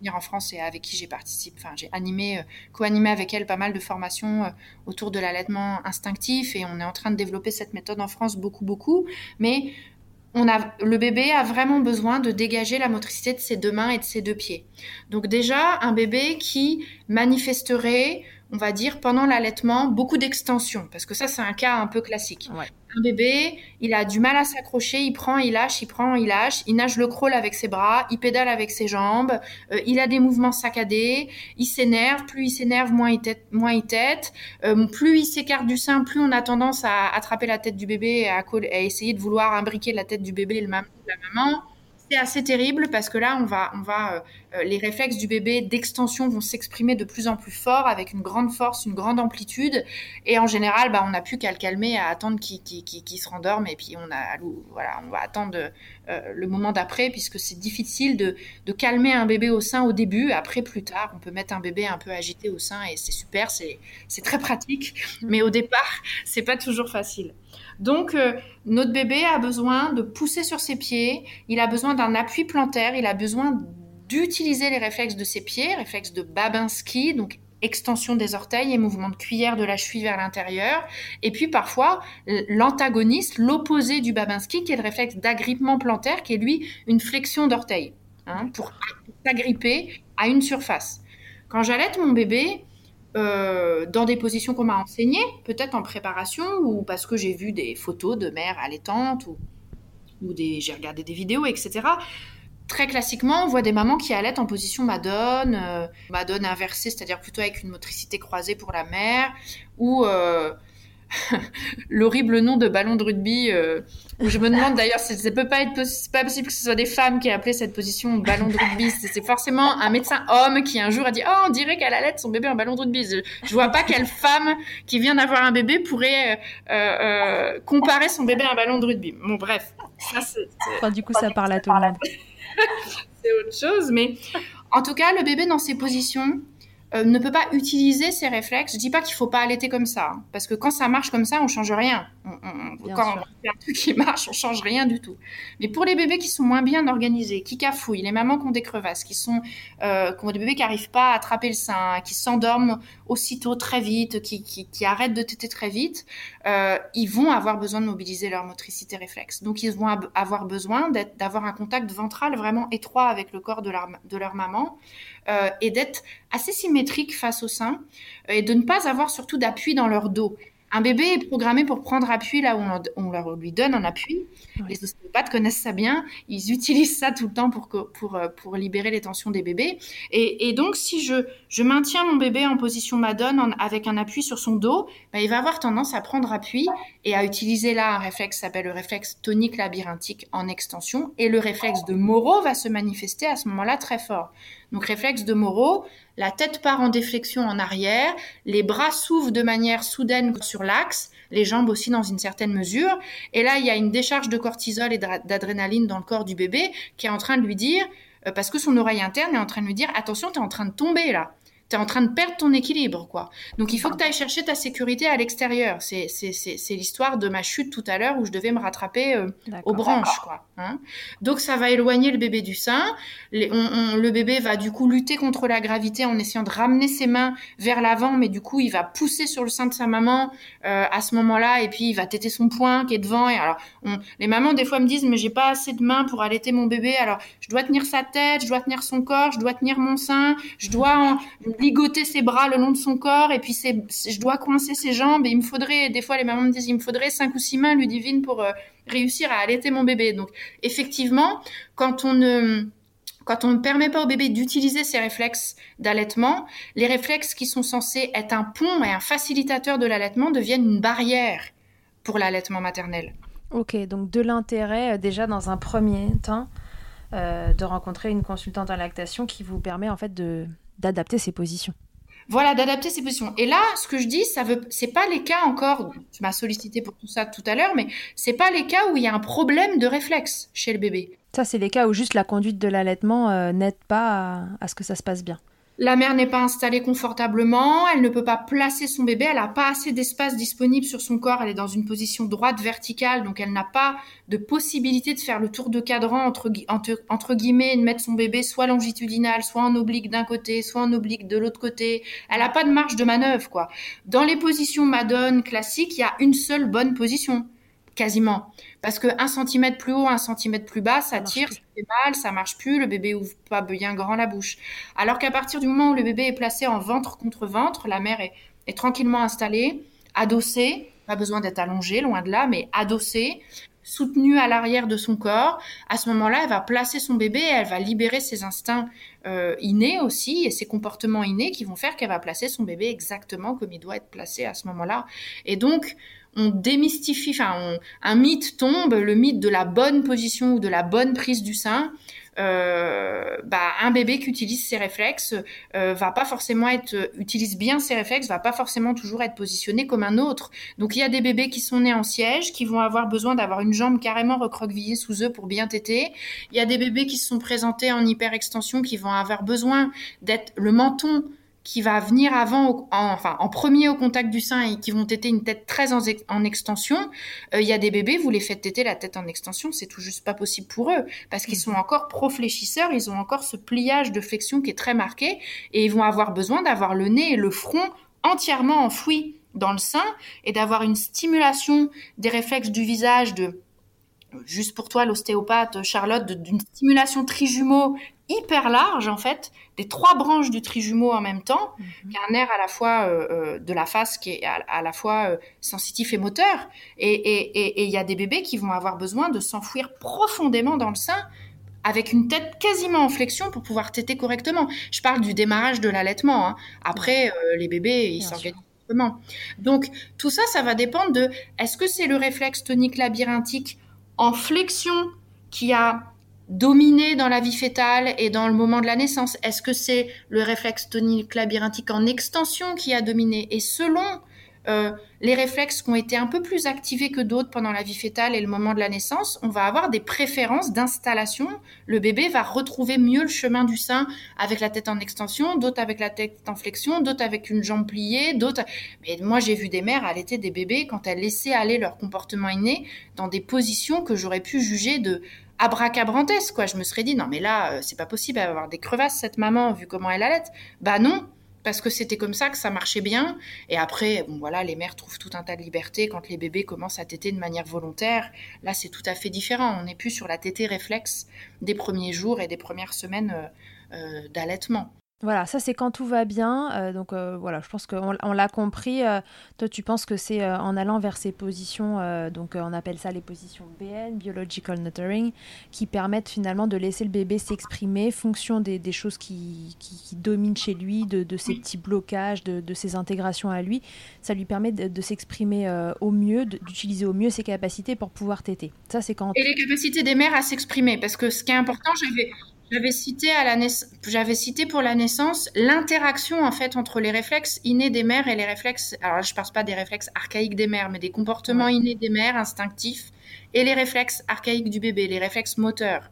venir en France et avec qui j'ai participé. Enfin, j'ai animé, euh, co-animé avec elle pas mal de formations euh, autour de l'allaitement instinctif et on est en train de développer cette méthode en France beaucoup, beaucoup. Mais on a, le bébé a vraiment besoin de dégager la motricité de ses deux mains et de ses deux pieds. Donc déjà, un bébé qui manifesterait on va dire, pendant l'allaitement, beaucoup d'extension, parce que ça, c'est un cas un peu classique. Un bébé, il a du mal à s'accrocher, il prend, il lâche, il prend, il lâche, il nage le crawl avec ses bras, il pédale avec ses jambes, euh, il a des mouvements saccadés, il s'énerve, plus il s'énerve, moins il tête, moins il tête, euh, plus il s'écarte du sein, plus on a tendance à attraper la tête du bébé et à, essayer de vouloir imbriquer la tête du bébé et la maman c'est assez terrible parce que là, on va, on va, euh, euh, les réflexes du bébé d'extension vont s'exprimer de plus en plus fort, avec une grande force, une grande amplitude. Et en général, bah, on n'a plus qu'à le calmer, à attendre qu'il se rendorme. Et puis, on a, voilà, on va attendre euh, le moment d'après, puisque c'est difficile de, de, calmer un bébé au sein au début. Après, plus tard, on peut mettre un bébé un peu agité au sein et c'est super, c'est très pratique. Mais au départ, c'est pas toujours facile. Donc, euh, notre bébé a besoin de pousser sur ses pieds, il a besoin d'un appui plantaire, il a besoin d'utiliser les réflexes de ses pieds, réflexes de Babinski, donc extension des orteils et mouvement de cuillère de la cheville vers l'intérieur. Et puis parfois, l'antagoniste, l'opposé du Babinski, qui est le réflexe d'agrippement plantaire, qui est lui une flexion d'orteil, hein, pour s'agripper à une surface. Quand j'allaite mon bébé, euh, dans des positions qu'on m'a enseignées, peut-être en préparation ou parce que j'ai vu des photos de mères allaitantes ou, j'ai regardé des vidéos, etc. Très classiquement, on voit des mamans qui allaitent en position madone, euh, madone inversée, c'est-à-dire plutôt avec une motricité croisée pour la mère, ou euh, l'horrible nom de ballon de rugby. Euh, où je me demande d'ailleurs, ça peut pas être pas possible que ce soit des femmes qui aient appelé cette position ballon de rugby. C'est forcément un médecin homme qui un jour a dit oh on dirait qu'elle allait son bébé en ballon de rugby. Je, vois pas quelle femme qui vient d'avoir un bébé pourrait euh, euh, comparer son bébé à un ballon de rugby. Bon bref, ça c'est. du coup ça parle à tout le monde. c'est autre chose, mais en tout cas le bébé dans ces positions euh, ne peut pas utiliser ses réflexes. Je dis pas qu'il faut pas allaiter comme ça, hein, parce que quand ça marche comme ça, on change rien. quand on fait un truc qui marche, on change rien du tout. Mais pour les bébés qui sont moins bien organisés, qui cafouillent, les mamans qui ont des crevasses, qui sont, euh, qui ont des bébés qui arrivent pas à attraper le sein, qui s'endorment aussitôt très vite, qui, qui, qui arrêtent de téter très vite, euh, ils vont avoir besoin de mobiliser leur motricité réflexe. Donc ils vont avoir besoin d'avoir un contact ventral vraiment étroit avec le corps de leur, de leur maman. Euh, et d'être assez symétrique face au sein euh, et de ne pas avoir surtout d'appui dans leur dos. Un bébé est programmé pour prendre appui là où on, leur lui donne un appui. Les ostéopathes connaissent ça bien. Ils utilisent ça tout le temps pour, pour, euh, pour libérer les tensions des bébés. Et, donc, si je, je, maintiens mon bébé en position madone avec un appui sur son dos, bah, il va avoir tendance à prendre appui et à utiliser là un réflexe qui s'appelle le réflexe tonique labyrinthique en extension. Et le réflexe de Moreau va se manifester à ce moment-là très fort. Donc réflexe de Moreau, la tête part en déflexion en arrière, les bras s'ouvrent de manière soudaine sur l'axe, les jambes aussi dans une certaine mesure. Et là, il y a une décharge de cortisol et d'adrénaline dans le corps du bébé qui est en train de lui dire, euh, parce que son oreille interne est en train de lui dire, attention, tu es en train de tomber là tu es en train de perdre ton équilibre, quoi. Donc, il faut que tu ailles chercher ta sécurité à l'extérieur. C'est, l'histoire de ma chute tout à l'heure où je devais me rattraper euh, aux branches, quoi. Hein. Donc, ça va éloigner le bébé du sein. le bébé va du coup lutter contre la gravité en essayant de ramener ses mains vers l'avant, mais du coup, il va pousser sur le sein de sa maman euh, à ce moment-là, et puis il va têter son poing qui est devant. Et alors, les mamans, des fois, me disent, mais j'ai pas assez de mains pour allaiter mon bébé, alors je dois tenir sa tête, je dois tenir son corps, je dois tenir mon sein, je dois en, ligoter ses bras le long de son corps et puis je dois coincer ses jambes et il me faudrait, des fois les mamans me disent, il me faudrait cinq ou six mains Ludivine pour euh, réussir à allaiter mon bébé. Donc effectivement, quand on ne quand on ne permet pas au bébé d'utiliser ses réflexes d'allaitement, les réflexes qui sont censés être un pont et un facilitateur de l'allaitement deviennent une barrière pour l'allaitement maternel. Ok, donc de l'intérêt euh, déjà dans un premier temps euh, de rencontrer une consultante en lactation qui vous permet en fait de d'adapter ses positions. Voilà, d'adapter ses positions. Et là, ce que je dis, ça veut, c'est pas les cas encore. Tu m'as sollicité pour tout ça tout à l'heure, mais c'est pas les cas où il y a un problème de réflexe chez le bébé. Ça, c'est les cas où juste la conduite de l'allaitement euh, n'aide pas à, ce que ça se passe bien. La mère n'est pas installée confortablement, elle ne peut pas placer son bébé, elle n'a pas assez d'espace disponible sur son corps, elle est dans une position droite verticale, donc elle n'a pas de possibilité de faire le tour de cadran entre, entre, guillemets, de mettre son bébé soit longitudinal, soit en oblique d'un côté, soit en oblique de l'autre côté. Elle n'a pas de marge de manœuvre, quoi. Dans les positions Madone classiques, il y a une seule bonne position quasiment. Parce que un centimètre plus haut, un centimètre plus bas, ça, tire, ça fait mal, ça marche plus, le bébé ouvre pas bien grand la bouche. Alors qu'à partir du moment où le bébé est placé en ventre contre ventre, la mère est, tranquillement installée, adossée, pas besoin d'être allongée, loin de là, mais adossée, soutenue à l'arrière de son corps. À ce moment-là, elle va placer son bébé, elle va libérer ses instincts euh, innés aussi et ses comportements innés qui vont faire qu'elle va placer son bébé exactement comme il doit être placé à ce moment-là. Et donc, on démystifie, enfin, un mythe tombe, le mythe de la bonne position ou de la bonne prise du sein. Euh, bah, un bébé qui utilise ses réflexes euh, va pas forcément être utilise bien ses réflexes, va pas forcément toujours être positionné comme un autre. Donc il y a des bébés qui sont nés en siège, qui vont avoir besoin d'avoir une jambe carrément recroquevillée sous eux pour bien téter. Il y a des bébés qui se sont présentés en hyperextension, qui vont avoir besoin d'être le menton qui va venir avant, en, enfin en premier au contact du sein et qui vont téter une tête très en, extension. Euh, il y a des bébés, vous les faites téter la tête en extension, c'est tout juste pas possible pour eux parce qu'ils sont encore profléchisseurs, ils ont encore ce pliage de flexion qui est très marqué et ils vont avoir besoin d'avoir le nez et le front entièrement enfouis dans le sein et d'avoir une stimulation des réflexes du visage de juste pour toi l'ostéopathe Charlotte d'une stimulation trijumeau hyper large en fait, des trois branches du trijumeau en même temps, mm un nerf à la fois euh, euh, de la face qui est à, la fois euh, sensitif et moteur. Et il y a des bébés qui vont avoir besoin de s'enfouir profondément dans le sein avec une tête quasiment en flexion pour pouvoir téter correctement. Je parle du démarrage de l'allaitement. Hein. Après, les bébés, ils s'organisent. Donc tout ça, ça va dépendre de est-ce que c'est le réflexe tonique labyrinthique en flexion qui a dominé dans la vie fétale et dans le moment de la naissance Est-ce que c'est le réflexe tonique labyrinthique en extension qui a dominé? Et selon euh, les réflexes qui ont été un peu plus activés que d'autres pendant la vie fétale et le moment de la naissance, on va avoir des préférences d'installation. Le bébé va retrouver mieux le chemin du sein avec la tête en extension, d'autres avec la tête en flexion, d'autres avec une jambe pliée, d'autres. Mais moi, j'ai vu des mères allaiter des bébés quand elles laissaient aller leur comportement inné dans des positions que j'aurais pu juger de abracabrantes, quoi. Je me serais dit, non, mais là, euh, c'est pas possible, elle va avoir des crevasses, cette maman, vu comment elle allait. Bah non, parce que c'était comme ça que ça marchait bien. Et après, bon voilà, les mères trouvent tout un tas de liberté quand les bébés commencent à téter de manière volontaire. Là, c'est tout à fait différent. On n'est plus sur la tétée réflexe des premiers jours et des premières semaines euh, euh, d'allaitement. Voilà, ça c'est quand tout va bien. Euh, donc euh, voilà, je pense qu'on on, l'a compris. Euh, toi, tu penses que c'est en allant vers ces positions, donc on appelle ça les positions BN, Biological Nurturing, qui permettent finalement de laisser le bébé s'exprimer, fonction des, des choses qui, qui, dominent chez lui, de, de ses petits blocages, de, de, ses intégrations à lui. Ça lui permet de, s'exprimer au mieux, d'utiliser au mieux ses capacités pour pouvoir téter. Ça c'est quand. Et les capacités des mères à s'exprimer, parce que ce qui est important, j'avais j'avais cité, à la J'avais cité pour la naissance l'interaction en fait entre les réflexes innés des mères et les réflexes. Alors je parle pas des réflexes archaïques des mères, mais des comportements innés des mères, instinctifs, et les réflexes archaïques du bébé, les réflexes moteurs.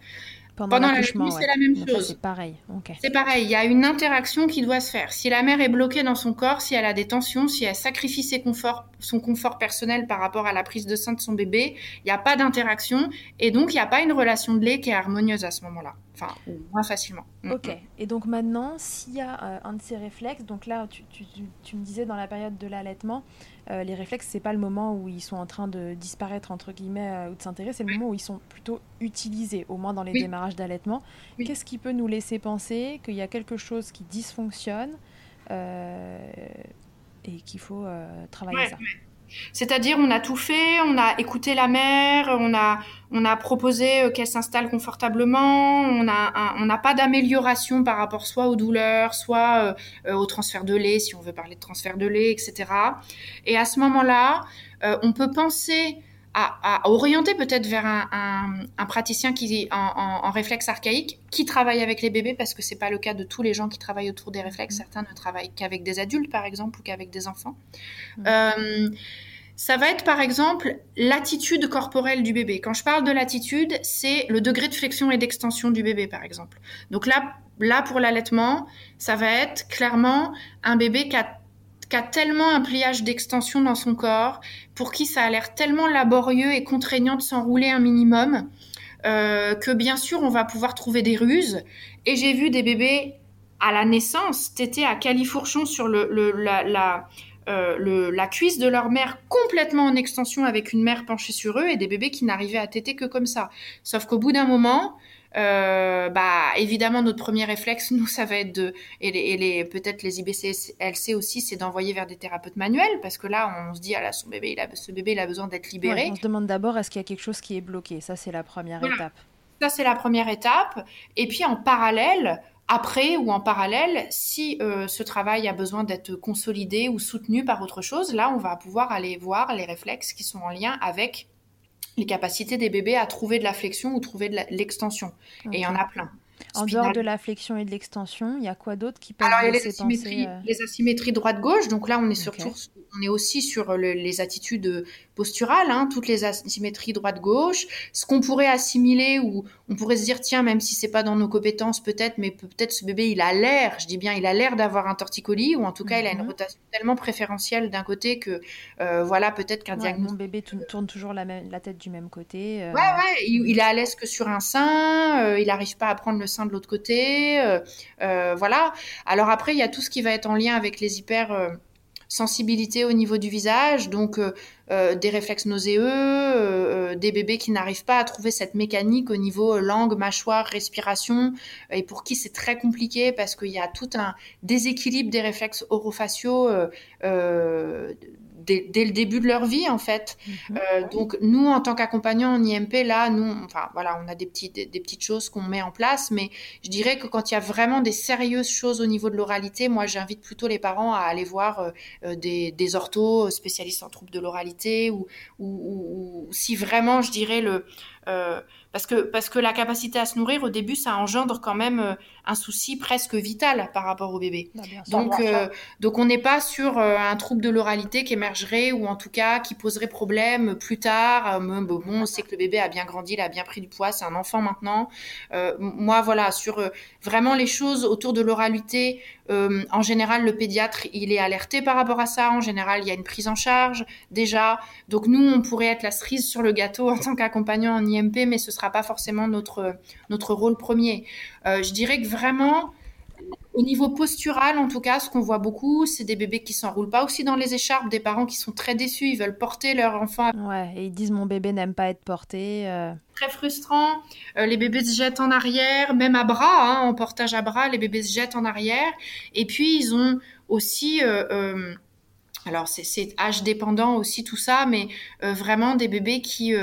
Pendant, l'accouchement, c'est la même chose. C'est pareil. C'est pareil. Il y a une interaction qui doit se faire. Si la mère est bloquée dans son corps, si elle a des tensions, si elle sacrifie ses conforts, son confort personnel par rapport à la prise de sein de son bébé, il n'y a pas d'interaction et donc il n'y a pas une relation de lait qui est harmonieuse à ce moment-là. Enfin, moins facilement. Mm, ok. Mm. Et donc maintenant, s'il y a euh, un de ces réflexes, donc là, tu, tu, tu, me disais dans la période de l'allaitement, euh, les réflexes, c'est pas le moment où ils sont en train de disparaître, entre guillemets, euh, ou de s'intégrer, c'est le moment où ils sont plutôt utilisés, au moins dans les démarrages d'allaitement. Qu'est-ce qui peut nous laisser penser qu'il y a quelque chose qui dysfonctionne et qu'il faut travailler ça? C'est-à-dire, on a tout fait, on a écouté la mère, on a, on a proposé euh, qu'elle s'installe confortablement, on n'a on pas d'amélioration par rapport soit aux douleurs, soit euh, au transfert de lait, si on veut parler de transfert de lait, etc. Et à ce moment-là, euh, on peut penser à, à orienter peut-être vers un, un, un, praticien qui en, en, en, réflexe archaïque qui travaille avec les bébés parce que c'est pas le cas de tous les gens qui travaillent autour des réflexes. Mmh. Certains ne travaillent qu'avec des adultes par exemple ou qu'avec des enfants. Mmh. Euh, ça va être par exemple l'attitude corporelle du bébé. Quand je parle de l'attitude, c'est le degré de flexion et d'extension du bébé par exemple. Donc là, là pour l'allaitement, ça va être clairement un bébé qui a qui a tellement un pliage d'extension dans son corps, pour qui ça a l'air tellement laborieux et contraignant de s'enrouler un minimum, euh, que bien sûr on va pouvoir trouver des ruses. Et j'ai vu des bébés à la naissance téter à califourchon sur le, le la, euh, le, la cuisse de leur mère complètement en extension avec une mère penchée sur eux et des bébés qui n'arrivaient à téter que comme ça. Sauf qu'au bout d'un moment, euh, bah évidemment notre premier réflexe nous ça va être de et les, les peut-être les IBCLC aussi c'est d'envoyer vers des thérapeutes manuels parce que là on se dit ah là son bébé il a ce bébé il a besoin d'être libéré. on se demande d'abord est-ce qu'il y a quelque chose qui est bloqué? Ça c'est la première étape. Ça c'est la première étape et puis en parallèle après ou en parallèle, si euh, ce travail a besoin d'être consolidé ou soutenu par autre chose, là, on va pouvoir aller voir les réflexes qui sont en lien avec les capacités des bébés à trouver de la flexion ou trouver de l'extension. Et il y en a plein. En dehors de la flexion et de l'extension, il y a quoi d'autre qui peut Alors, il y a les asymétries, euh, les asymétries droite-gauche. Donc là, on est, surtout, on est aussi sur les attitudes posturales, hein, toutes les asymétries droite-gauche. Ce qu'on pourrait assimiler ou on pourrait se dire, tiens, même si c'est pas dans nos compétences peut-être, mais peut-être ce bébé, il a l'air, je dis bien, il a l'air d'avoir un torticolis ou en tout cas, il a une mhm. rotation tellement préférentielle d'un côté que, euh, voilà, peut-être qu'un diagnostic... Mon bébé tourne toujours la, même, la, tête du même côté. Euh. Ouais, ouais, il, il, est à l'aise que sur un sein, il n'arrive pas à prendre le sein de l'autre côté. Euh, euh, voilà. Alors après, il y a tout ce qui va être en lien avec les hyper euh, sensibilités au niveau du visage, donc des réflexes nauséeux, des bébés qui n'arrivent pas à trouver cette mécanique au niveau langue, mâchoire, respiration, et pour qui c'est très compliqué parce qu'il y a tout un déséquilibre des réflexes orofaciaux dès, le début de leur vie en fait. Mhm. Euh, donc nous en tant qu'accompagnants en IMP là, nous enfin voilà, on a des petites des, petites choses qu'on met en place, mais je dirais que quand il y a vraiment des sérieuses choses au niveau de l'oralité, moi j'invite plutôt les parents à aller voir euh, euh, des, des orthos spécialistes en troubles de l'oralité ou, ou, ou, si vraiment je dirais le euh, parce que parce que la capacité à se nourrir au début ça engendre quand même un souci presque vital par rapport au bébé. Bah, donc euh, donc on n'est pas sur un trouble de l'oralité qui émergerait ou en tout cas qui poserait problème plus tard. bon, on sait que le bébé a bien grandi, il a bien pris du poids, c'est un enfant maintenant. moi voilà sur vraiment les choses autour de l'oralité. en général le pédiatre il est alerté par rapport à ça. En général il y a une prise en charge déjà. Donc nous on pourrait être la cerise sur le gâteau en tant qu'accompagnant en IMP, mais ce sera pas forcément notre, notre rôle premier. Euh, je dirais que vraiment, au niveau postural, en tout cas, ce qu'on voit beaucoup, c'est des bébés qui s'enroulent pas aussi dans les écharpes, des parents qui sont très déçus, ils veulent porter leur enfant. Ouais, et ils disent mon bébé n'aime pas être porté. Euh. Très frustrant. Euh, les bébés se jettent en arrière, même à bras, hein, en portage à bras, les bébés se jettent en arrière. Et puis ils ont aussi alors c'est âge dépendant aussi tout ça, mais vraiment des bébés qui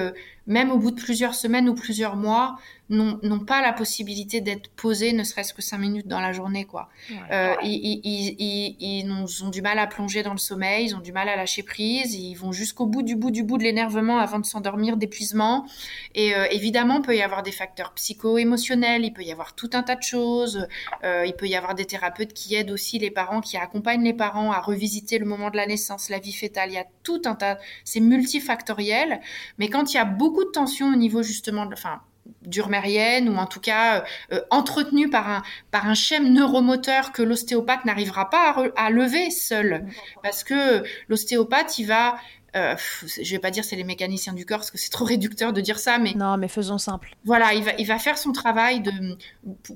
même au bout de plusieurs semaines ou plusieurs mois, n'ont pas la possibilité d'être posés, ne serait-ce que cinq minutes dans la journée, quoi. Euh, ils, ils, ils, ont, du mal à plonger dans le sommeil, ils ont du mal à lâcher prise, ils vont jusqu'au bout du bout du bout de l'énervement avant de s'endormir d'épuisement. Et euh, évidemment, il peut y avoir des facteurs psycho-émotionnels, il peut y avoir tout un tas de choses. Euh, il peut y avoir des thérapeutes qui aident aussi les parents, qui accompagnent les parents à revisiter le moment de la naissance, la vie fétale. Il y a tout un tas, c'est multifactoriel. Mais quand il y a beaucoup de tension au niveau justement, de, enfin durmérienne ou en tout cas euh, entretenue par un par un schème neuromoteur que l'ostéopathe n'arrivera pas à, lever seul. Parce que l'ostéopathe il va euh, je vais pas dire c'est les mécaniciens du corps parce que c'est trop réducteur de dire ça, mais non, mais faisons simple. Voilà, il va, il va faire son travail de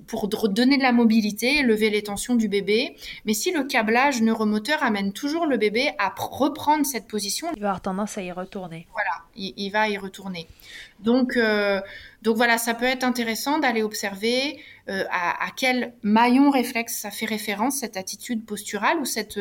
pour, donner de la mobilité, lever les tensions du bébé. Mais si le câblage neuromoteur amène toujours le bébé à reprendre cette position, il va avoir tendance à y retourner. Voilà, il, va y retourner. Donc euh, donc voilà, ça peut être intéressant d'aller observer euh, à, à, quel maillon réflexe ça fait référence, cette attitude posturale ou cette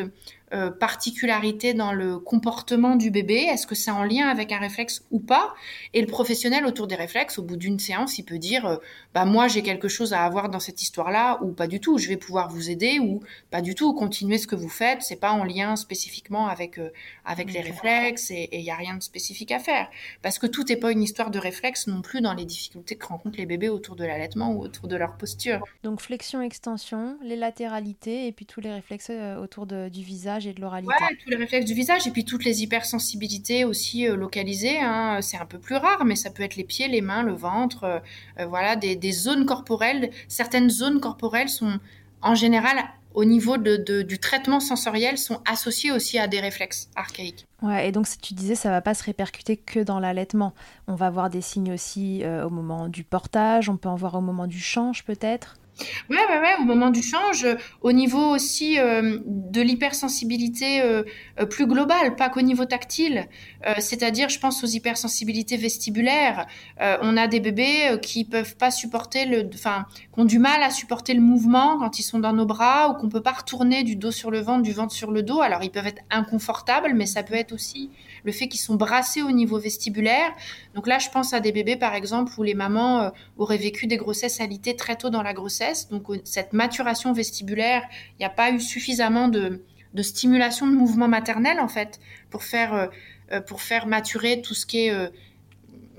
euh, particularité dans le comportement du bébé? Est-ce que c'est en lien avec un réflexe ou pas? Et le professionnel autour des réflexes, au bout d'une séance, il peut dire, euh, bah moi j'ai quelque chose à avoir dans cette histoire-là ou pas du tout. Je vais pouvoir vous aider ou pas du tout. Continuez ce que vous faites. C'est pas en lien spécifiquement avec avec les réflexes et il y a rien de spécifique à faire parce que tout n'est pas une histoire de réflexe non plus dans les difficultés que rencontrent les bébés autour de l'allaitement ou autour de leur posture. Donc flexion, extension, les latéralités et puis tous les réflexes euh, autour du visage et de l'oralité. Ouais, tous les réflexes du visage et puis toutes les hypersensibilités aussi euh, localisées. Hein. C'est un peu plus rare, mais ça peut être les pieds, les mains, le ventre, euh, voilà, des, des zones corporelles. Certaines zones corporelles sont en général au niveau de, du traitement sensoriel sont associés aussi à des réflexes archaïques. Ouais, et donc si tu disais, ça va pas se répercuter que dans l'allaitement. On va voir des signes aussi euh, au moment du portage, on peut en voir au moment du change peut-être? Ouais, ouais, ouais, au moment du change, au niveau aussi euh, de l'hypersensibilité euh, euh, plus globale, pas qu'au niveau tactile. C'est-à-dire, je pense aux hypersensibilités vestibulaires. on a des bébés qui peuvent pas supporter le, enfin, qui ont du mal à supporter le mouvement quand ils sont dans nos bras ou qu'on peut pas retourner du dos sur le ventre, du ventre sur le dos. Alors, ils peuvent être inconfortables, mais ça peut être aussi le fait qu'ils sont brassés au niveau vestibulaire. Donc là, je pense à des bébés, par exemple, où les mamans auraient vécu des grossesses alitées très tôt dans la grossesse donc cette maturation vestibulaire, il n'y a pas eu suffisamment de, stimulation de mouvement maternel en fait pour faire euh, euh, pour faire maturer tout ce qui est euh,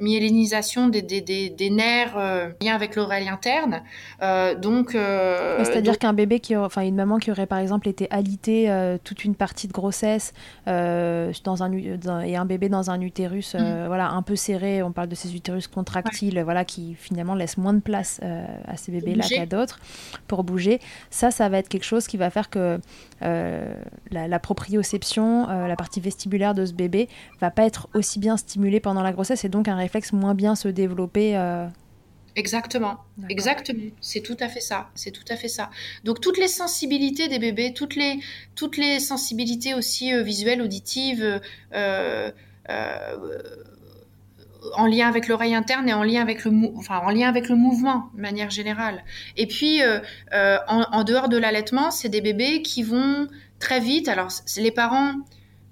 myélinisation des, des, des, des nerfs euh, lien avec l'oreille interne. Euh, donc, euh, c'est-à-dire qu'un bébé qui, enfin une maman qui aurait par exemple été alitée euh, toute une partie de grossesse dans un, et un bébé dans un utérus, mm. voilà un peu serré. On parle de ces utérus contractiles, voilà qui finalement laissent moins de place à ces bébés-là qu'à d'autres pour bouger. Ça, ça va être quelque chose qui va faire que la, la, proprioception, la partie vestibulaire de ce bébé, va pas être aussi bien stimulée pendant la grossesse et donc un réflexe moins bien se développer. Euh. Exactement, exactement. C'est tout à fait ça. C'est tout à fait ça. Donc toutes les sensibilités des bébés, toutes les toutes les sensibilités aussi euh, visuelles, auditives, euh, en lien avec l'oreille interne et en lien avec le enfin en lien avec le mouvement de manière générale. Et puis en, en, dehors de l'allaitement, c'est des bébés qui vont très vite. Alors les parents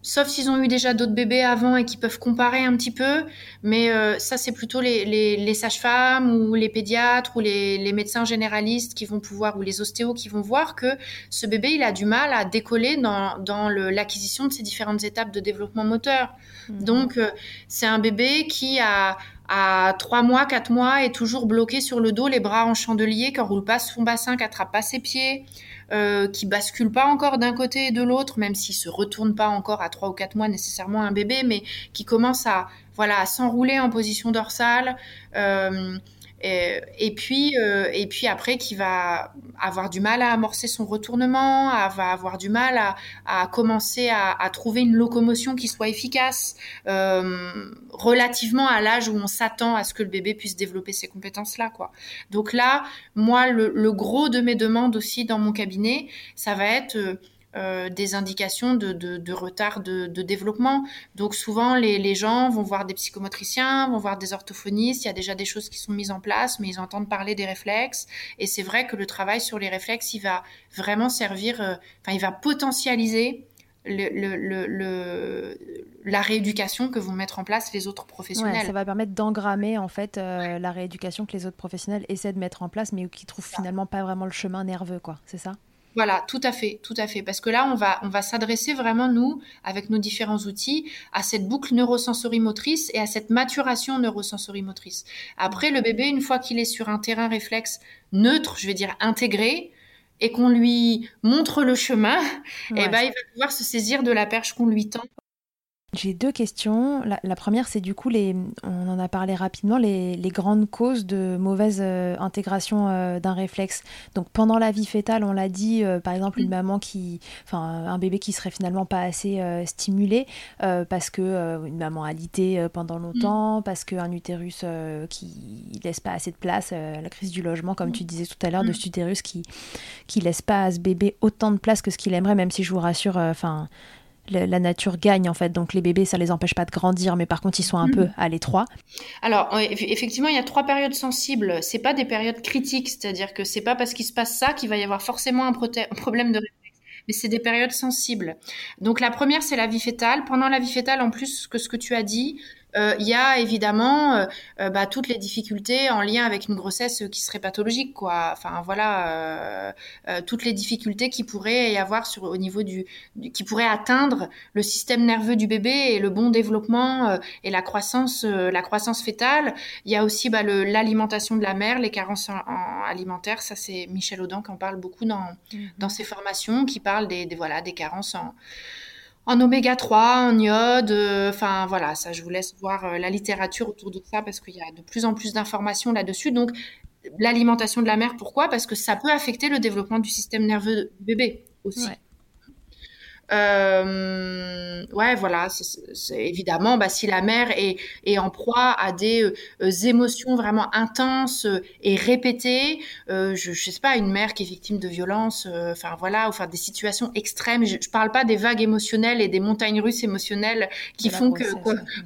sauf s'ils ont eu déjà d'autres bébés avant et qui peuvent comparer un petit peu. Mais euh, ça, c'est plutôt les, les, sages-femmes ou les pédiatres ou les, les, médecins généralistes qui vont pouvoir, ou les ostéos qui vont voir que ce bébé, il a du mal à décoller dans, dans l'acquisition de ces différentes étapes de développement moteur. Mmh. Donc, euh, c'est un bébé qui a à 3 mois, 4 mois est toujours bloqué sur le dos, les bras en chandelier, qui roule pas son bassin, qui attrape pas ses pieds, euh, qui bascule pas encore d'un côté et de l'autre, même s'il se retourne pas encore à trois ou quatre mois nécessairement un bébé, mais qui commence à voilà à s'enrouler en position dorsale. Euh, et, puis, euh, et puis après, qui va avoir du mal à amorcer son retournement, va avoir du mal à, commencer à, trouver une locomotion qui soit efficace, euh, relativement à l'âge où on s'attend à ce que le bébé puisse développer ces compétences-là, quoi. Donc là, moi, le, le, gros de mes demandes aussi dans mon cabinet, ça va être euh, euh, des indications de, retard de, développement. Donc souvent, les, gens vont voir des psychomotriciens, vont voir des orthophonistes, il y a déjà des choses qui sont mises en place, mais ils entendent parler des réflexes. Et c'est vrai que le travail sur les réflexes, il va vraiment servir, euh, enfin, il va potentialiser le, la rééducation que vont mettre en place les autres professionnels. ça va permettre d'engrammer en fait euh, la rééducation que les autres professionnels essaient de mettre en place, mais qui trouvent finalement pas vraiment le chemin nerveux, quoi. C'est ça? Voilà, tout à fait, tout à fait. Parce que là, on va, on va s'adresser vraiment, nous, avec nos différents outils, à cette boucle neurosensori-motrice et à cette maturation neurosensori-motrice. Après, le bébé, une fois qu'il est sur un terrain réflexe neutre, je vais dire intégré, et qu'on lui montre le chemin, eh ben, il va pouvoir se saisir de la perche qu'on lui tend j'ai deux questions. La, première, c'est du coup, les, on en a parlé rapidement, les, grandes causes de mauvaise euh, intégration euh, d'un réflexe. Donc pendant la vie fétale, on l'a dit, euh, par exemple, une mm. maman qui, enfin, un bébé qui serait finalement pas assez stimulé parce que une maman a lité pendant longtemps, mm. parce qu'un utérus qui laisse pas assez de place, la crise du logement, comme mm. tu disais tout à l'heure, de cet utérus qui qui laisse pas à ce bébé autant de place que ce qu'il aimerait, même si je vous rassure, enfin la nature gagne en fait. Donc les bébés, ça les empêche pas de grandir, mais par contre ils sont un peu à l'étroit. Alors effectivement, il y a trois périodes sensibles. C'est pas des périodes critiques, c'est-à-dire que c'est pas parce qu'il se passe ça qu'il va y avoir forcément un, problème de mais c'est des périodes sensibles. Donc la première, c'est la vie fétale. Pendant la vie fétale, en plus que ce que tu as dit, il y a évidemment euh, euh, bah, toutes les difficultés en lien avec une grossesse qui serait pathologique, quoi. Enfin voilà, toutes les difficultés qui pourraient y avoir sur au niveau du, qui pourraient atteindre le système nerveux du bébé et le bon développement et la croissance, la croissance fétale. Il y a aussi bah, l'alimentation de la mère, les carences alimentaires. Ça c'est Michel Audin qui en parle beaucoup dans mmh. dans ses formations, qui parle des, des voilà des carences en en oméga 3, en iode. Euh, enfin voilà, ça je vous laisse voir euh, la littérature autour de ça parce qu'il y a de plus en plus d'informations là-dessus. Donc l'alimentation de la mère, pourquoi? Parce que ça peut affecter le développement du système nerveux du bébé aussi. Euh, ouais, voilà, c'est évidemment, bah, si la mère est, est en proie à des euh, émotions vraiment intenses euh, et répétées, euh, je, je sais pas, une mère qui est victime de violence, euh, enfin voilà, ou enfin des situations extrêmes. Je, je, parle pas des vagues émotionnelles et des montagnes russes émotionnelles qui font que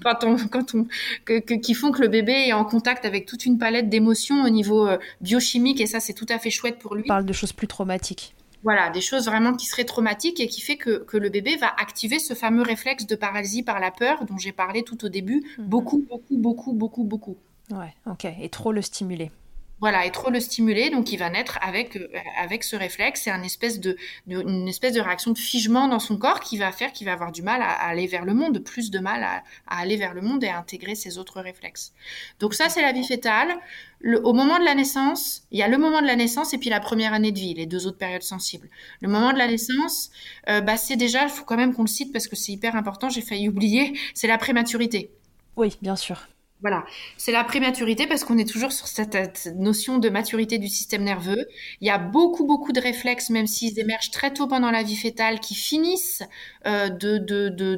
quand on, quand on, que, qui font que le bébé est en contact avec toute une palette d'émotions au niveau biochimique et ça c'est tout à fait chouette pour lui. On parle de choses plus traumatiques. Voilà, des choses vraiment qui seraient traumatiques et qui fait que, que, le bébé va activer ce fameux réflexe de paralysie par la peur dont j'ai parlé tout au début, mhm. beaucoup, beaucoup, beaucoup, beaucoup, beaucoup. Ouais, ok, et trop le stimuler. Voilà, et trop le stimuler, donc il va naître avec euh, avec ce réflexe. C'est une espèce de, une espèce de réaction de figement dans son corps qui va faire qu'il va avoir du mal à, aller vers le monde, plus de mal à, aller vers le monde et à intégrer ses autres réflexes. Donc ça, c'est la vie fétale. Le, au moment de la naissance, il y a le moment de la naissance et puis la première année de vie, les deux autres périodes sensibles. Le moment de la naissance, euh, bah, c'est déjà, il faut quand même qu'on le cite parce que c'est hyper important. J'ai failli oublier, c'est la prématurité. Oui, bien sûr. Voilà, c'est la prématurité parce qu'on est toujours sur cette, notion de maturité du système nerveux. Il y a beaucoup, beaucoup de réflexes, même s'ils émergent très tôt pendant la vie fétale, qui finissent euh, de, de, de,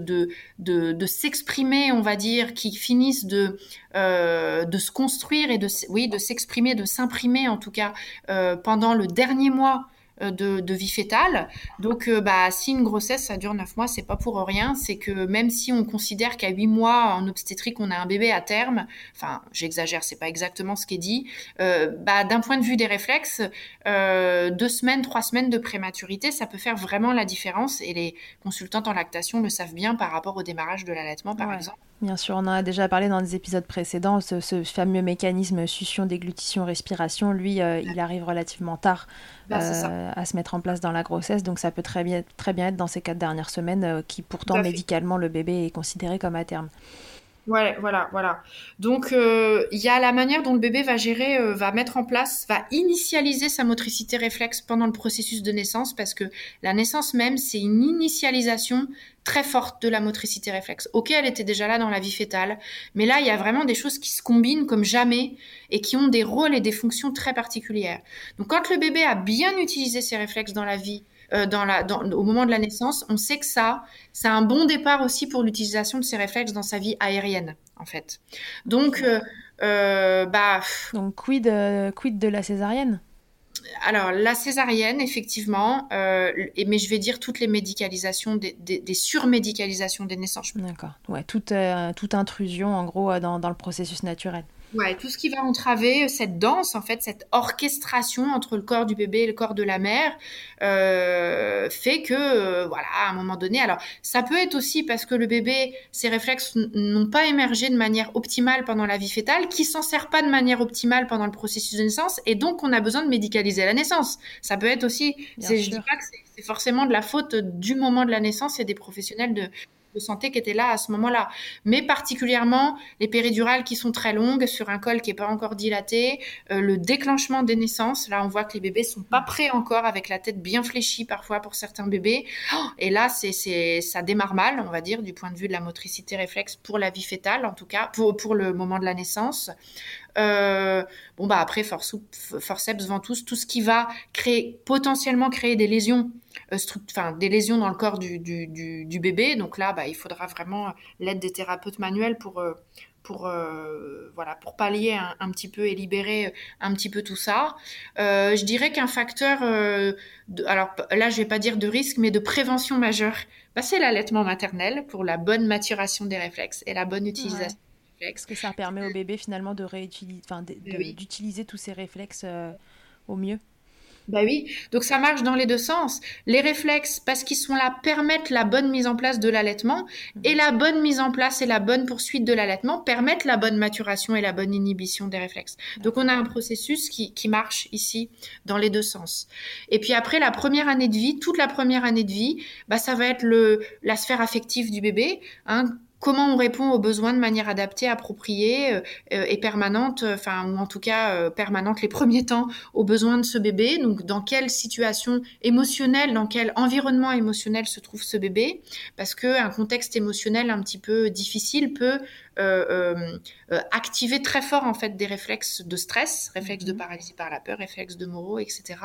de, de, s'exprimer, on va dire, qui finissent de, euh, de se construire et de, oui, de s'exprimer, de s'imprimer en tout cas euh, pendant le dernier mois euh, de, vie fétale. Donc, euh, bah, si une grossesse, ça dure 9 mois, c'est pas pour rien. C'est que même si on considère qu'à 8 mois, en obstétrique, on a un bébé à terme, enfin, j'exagère, c'est pas exactement ce qui est dit, euh, bah, d'un point de vue des réflexes, deux semaines, trois semaines de prématurité, ça peut faire vraiment la différence. Et les consultantes en lactation le savent bien par rapport au démarrage de l'allaitement, par exemple. Bien sûr, on en a déjà parlé dans des épisodes précédents. Ce, fameux mécanisme succion, déglutition, respiration, lui, il arrive relativement tard bah, euh, à se mettre en place dans la grossesse. Donc ça peut très bien, très bien être dans ces quatre dernières semaines euh, qui pourtant médicalement le bébé est considéré comme à terme. Ouais, voilà, voilà. Donc, euh, il y a la manière dont le bébé va gérer, euh, va mettre en place, va initialiser sa motricité réflexe pendant le processus de naissance, parce que la naissance même, c'est une initialisation très forte de la motricité réflexe. Ok, elle était déjà là dans la vie fétale, mais là, il y a vraiment des choses qui se combinent comme jamais et qui ont des rôles et des fonctions très particulières. Donc, quand le bébé a bien utilisé ses réflexes dans la vie, euh, dans la, au moment de la naissance, on sait que ça, c'est un bon départ aussi pour l'utilisation de ces réflexes dans sa vie aérienne, en fait. Donc, euh, euh, bah. Donc, quid, quid de la césarienne? Alors, la césarienne, effectivement, mais je vais dire toutes les médicalisations, des, des, surmédicalisations des naissances. D'accord. Ouais, toute, toute intrusion, en gros, dans, dans le processus naturel. Ouais, tout ce qui va entraver cette danse, en fait, cette orchestration entre le corps du bébé et le corps de la mère, euh, fait que, euh, voilà, à un moment donné, alors ça peut être aussi parce que le bébé, ses réflexes n'ont pas émergé de manière optimale pendant la vie fétale, qui s'en sert pas de manière optimale pendant le processus de naissance, et donc on a besoin de médicaliser la naissance. Ça peut être aussi, je dis pas que c'est forcément de la faute du moment de la naissance et des professionnels de, de santé qui étaient là à ce moment-là. Mais particulièrement les péridurales qui sont très longues sur un col qui n'est pas encore dilaté, euh, le déclenchement des naissances. Là, on voit que les bébés sont pas prêts encore avec la tête bien fléchie parfois pour certains bébés. Oh, et là, c'est, ça démarre mal, on va dire, du point de vue de la motricité réflexe pour la vie fétale, en tout cas, pour le moment de la naissance. Euh, bon bah après forceps, ventouse, tout ce qui va créer potentiellement créer des lésions, euh, enfin des lésions dans le corps du, du, du, bébé. Donc là, bah, il faudra vraiment l'aide des thérapeutes manuels pour euh, pour voilà pour pallier un, petit peu et libérer un petit peu tout ça. je dirais qu'un facteur, de, alors là je vais pas dire de risque, mais de prévention majeure, bah, c'est l'allaitement maternel pour la bonne maturation des réflexes et la bonne utilisation. Parce que ça permet au bébé finalement de d'utiliser tous ses réflexes euh, au mieux? Bah oui, donc ça marche dans les deux sens. Les réflexes, parce qu'ils sont là, permettent la bonne mise en place de l'allaitement, mhm. et la bonne mise en place et la bonne poursuite de l'allaitement permettent la bonne maturation et la bonne inhibition des réflexes. Donc on a un processus qui, qui, marche ici dans les deux sens. Et puis après, la première année de vie, toute la première année de vie, bah ça va être le, la sphère affective du bébé. Hein, comment on répond aux besoins de manière adaptée, appropriée euh, euh, et permanente, euh, enfin ou en tout cas permanente les premiers temps aux besoins de ce bébé. Donc dans quelle situation émotionnelle, dans quel environnement émotionnel se trouve ce bébé, parce que un contexte émotionnel un petit peu difficile peut activer très fort en fait des réflexes de stress, réflexes de mhm. paralysie par la peur, réflexes de moraux, etc.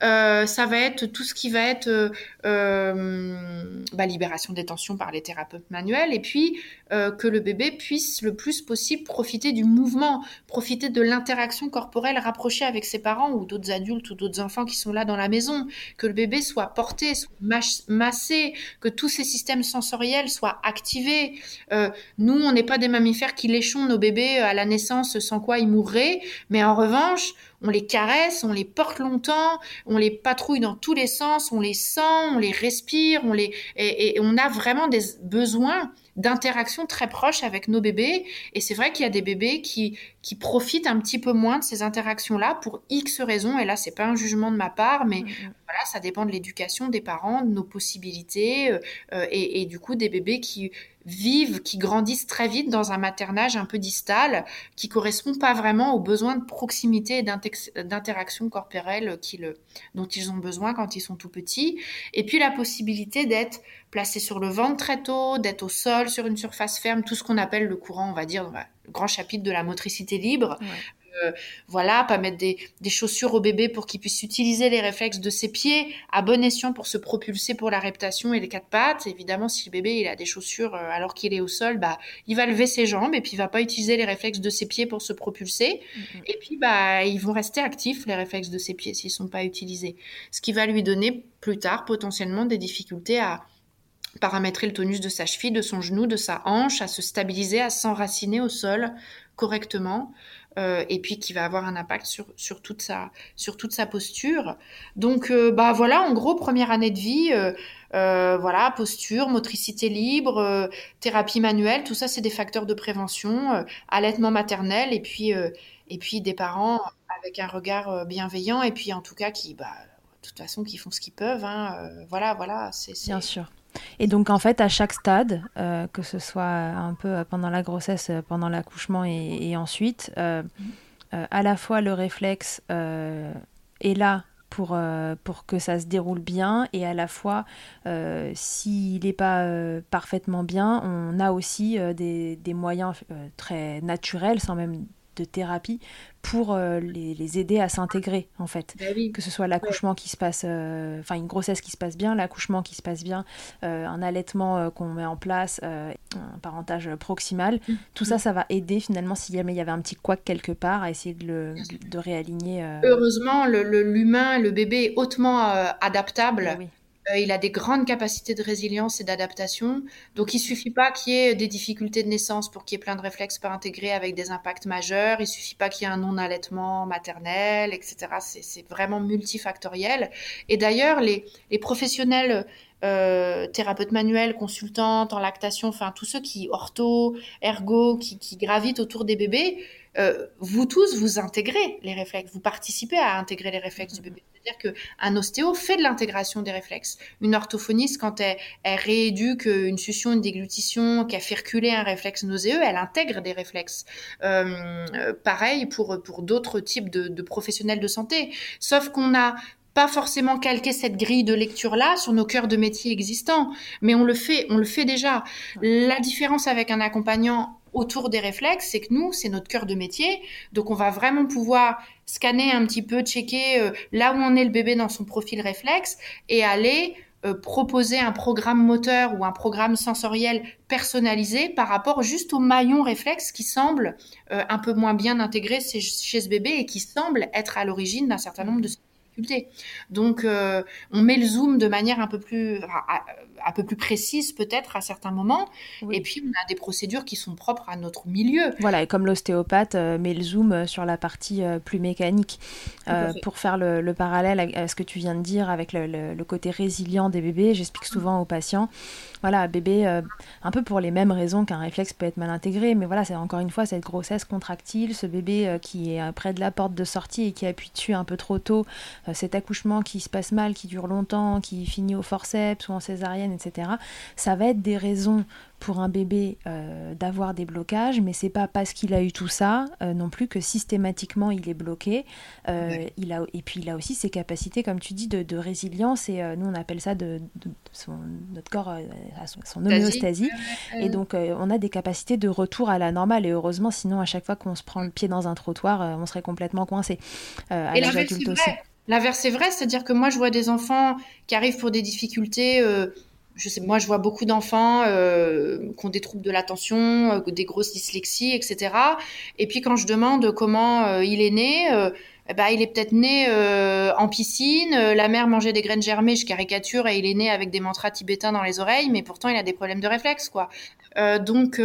ça va être tout ce qui va être bah, libération des tensions par les thérapeutes manuels et puis euh, que le bébé puisse le plus possible profiter du mouvement, profiter de l'interaction corporelle rapprochée avec ses parents ou d'autres adultes ou d'autres enfants qui sont là dans la maison, que le bébé soit porté, soit massé, que tous ces systèmes sensoriels soient activés. Euh, nous, on n'est pas des mammifères qui léchons nos bébés à la naissance sans quoi ils mourraient, mais en revanche, on les caresse, on les porte longtemps, on les patrouille dans tous les sens, on les sent, on les respire, on les et, on a vraiment des besoins d'interaction très proches avec nos bébés. Et c'est vrai qu'il y a des bébés qui, qui profitent un petit peu moins de ces interactions-là pour X raisons. Et là, c'est pas un jugement de ma part, mais mm, mm. voilà, ça dépend de l'éducation des parents, de nos possibilités, euh, euh, et, et, du coup des bébés qui vivent, qui grandissent très vite dans un maternage un peu distal, qui correspond pas vraiment aux besoins de proximité et d'interaction corporelle dont ils ont besoin quand ils sont tout petits. Et puis la possibilité d'être placé sur le ventre très tôt, d'être au sol, sur une surface ferme, tout ce qu'on appelle le courant, on va dire, le grand chapitre de la motricité libre. euh, voilà, pas mettre des, des, chaussures au bébé pour qu'il puisse utiliser les réflexes de ses pieds à bon escient pour se propulser pour la reptation et les quatre pattes. Évidemment, si le bébé il a des chaussures euh, alors qu'il est au sol, bah il va lever ses jambes et puis il va pas utiliser les réflexes de ses pieds pour se propulser. Et puis bah ils vont rester actifs les réflexes de ses pieds s'ils sont pas utilisés, ce qui va lui donner plus tard potentiellement des difficultés à paramétrer le tonus de sa cheville, de son genou, de sa hanche, à se stabiliser, à s'enraciner au sol correctement. Euh, et puis qui va avoir un impact sur, sur, toute, sa, sur toute sa posture. Donc, euh, bah voilà, en gros, première année de vie, euh, voilà, posture, motricité libre, thérapie manuelle, tout ça, c'est des facteurs de prévention, allaitement maternel, et puis, et puis des parents avec un regard bienveillant, et puis en tout cas qui, bah, de toute façon, qui font ce qu'ils peuvent. Hein, voilà, voilà. c'est Bien sûr. Et donc en fait, à chaque stade, euh, que ce soit un peu pendant la grossesse, pendant l'accouchement et, ensuite, euh, euh, à la fois le réflexe est là pour, pour que ça se déroule bien et à la fois, s'il n'est pas parfaitement bien, on a aussi des, des, moyens très naturels, sans même de thérapie pour euh, les, aider à s'intégrer en fait. Bah que ce soit l'accouchement qui se passe, euh, enfin une grossesse qui se passe bien, l'accouchement qui se passe bien, euh, un allaitement qu'on met en place, un parentage proximal, mmh. tout ça, mmh. ça va aider finalement s'il y avait un petit couac quelque part à essayer de, le, de, réaligner. Heureusement, l'humain, le, bébé est hautement adaptable. Bah euh, il a des grandes capacités de résilience et d'adaptation. Donc, il suffit pas qu'il y ait des difficultés de naissance pour qu'il y ait plein de réflexes pas intégrés avec des impacts majeurs. Il suffit pas qu'il y ait un non-allaitement maternel, etc. C'est vraiment multifactoriel. Et d'ailleurs, les, les professionnels euh, thérapeutes manuels, consultantes en lactation, enfin tous ceux qui ortho, ergo, qui, qui gravitent autour des bébés, euh, vous tous vous intégrez les réflexes, vous participez à intégrer les réflexes du bébé. C'est-à-dire qu'un ostéo fait de l'intégration des réflexes. Une orthophoniste, quand elle, rééduque une succion, une déglutition, qu'elle fait reculer un réflexe nauséeux, elle intègre des réflexes. Euh, pareil pour, pour d'autres types de, de professionnels de santé. Sauf qu'on a pas forcément calquer cette grille de lecture là sur nos cœurs de métier existants, mais on le fait, on le fait déjà. La différence avec un accompagnant autour des réflexes, c'est que nous, c'est notre cœur de métier. Donc, on va vraiment pouvoir scanner un petit peu, checker euh, là où on est le bébé dans son profil réflexe et aller euh, proposer un programme moteur ou un programme sensoriel personnalisé par rapport juste au maillon réflexe qui semble euh, un peu moins bien intégré chez, ce bébé et qui semble être à l'origine d'un certain nombre de donc, euh, on met le zoom de manière un peu plus, un peu plus précise peut-être à certains moments. Et puis, on a des procédures qui sont propres à notre milieu. Voilà, et comme l'ostéopathe euh, met le zoom euh, sur la partie plus mécanique. pour faire le, parallèle à ce que tu viens de dire avec le, côté résilient des bébés, j'explique souvent aux patients voilà, bébé, euh, un peu pour les mêmes raisons qu'un réflexe peut être mal intégré, mais voilà, c'est encore une fois cette grossesse contractile, ce bébé euh, qui est près de la porte de sortie et qui appuie dessus un peu trop tôt, euh, cet accouchement qui se passe mal, qui dure longtemps, qui finit au forceps ou en césarienne, etc. Ça va être des raisons pour un bébé euh, d'avoir des blocages, mais c'est pas parce qu'il a eu tout ça euh, non plus que systématiquement il est bloqué. Euh, il a, et puis il a aussi ses capacités, comme tu dis, de, résilience, et nous on appelle ça de, son, notre corps à son, homéostasie. Et donc on a des capacités de retour à la normale, et heureusement, sinon à chaque fois qu'on se prend le pied dans un trottoir, on serait complètement coincé. à l'âge adulte aussi. L'inverse est vrai, c'est-à-dire que moi je vois des enfants qui arrivent pour des difficultés je sais, moi, je vois beaucoup d'enfants euh, qui ont des troubles de l'attention, euh, des grosses dyslexies, etc. Et puis quand je demande comment euh, il est né, euh, ben, il est peut-être né en piscine, la mère mangeait des graines germées, je caricature, et il est né avec des mantras tibétains dans les oreilles, mais pourtant il a des problèmes de réflexe, quoi. donc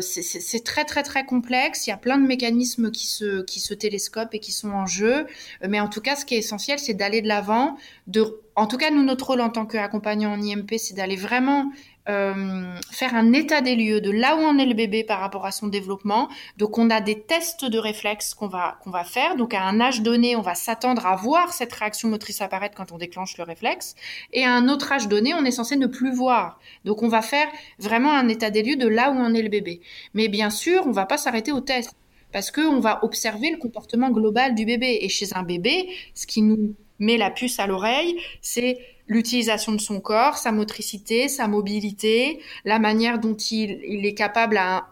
c'est très très très complexe. Il y a plein de mécanismes qui se qui se télescopent et qui sont en jeu. Mais en tout cas, ce qui est essentiel, c'est d'aller de l'avant, de en tout cas, nous, notre rôle en tant qu'accompagnant en IMP, c'est d'aller vraiment euh, faire un état des lieux de là où en est le bébé par rapport à son développement. Donc, on a des tests de réflexes qu'on va, qu'on va faire. Donc, à un âge donné, on va s'attendre à voir cette réaction motrice apparaître quand on déclenche le réflexe. Et à un autre âge donné, on est censé ne plus voir. Donc, on va faire vraiment un état des lieux de là où en est le bébé. Mais bien sûr, on va pas s'arrêter au test parce qu'on va observer le comportement global du bébé. Et chez un bébé, ce qui nous met la puce à l'oreille, c'est l'utilisation de son corps, sa motricité, sa mobilité, la manière dont il, est capable à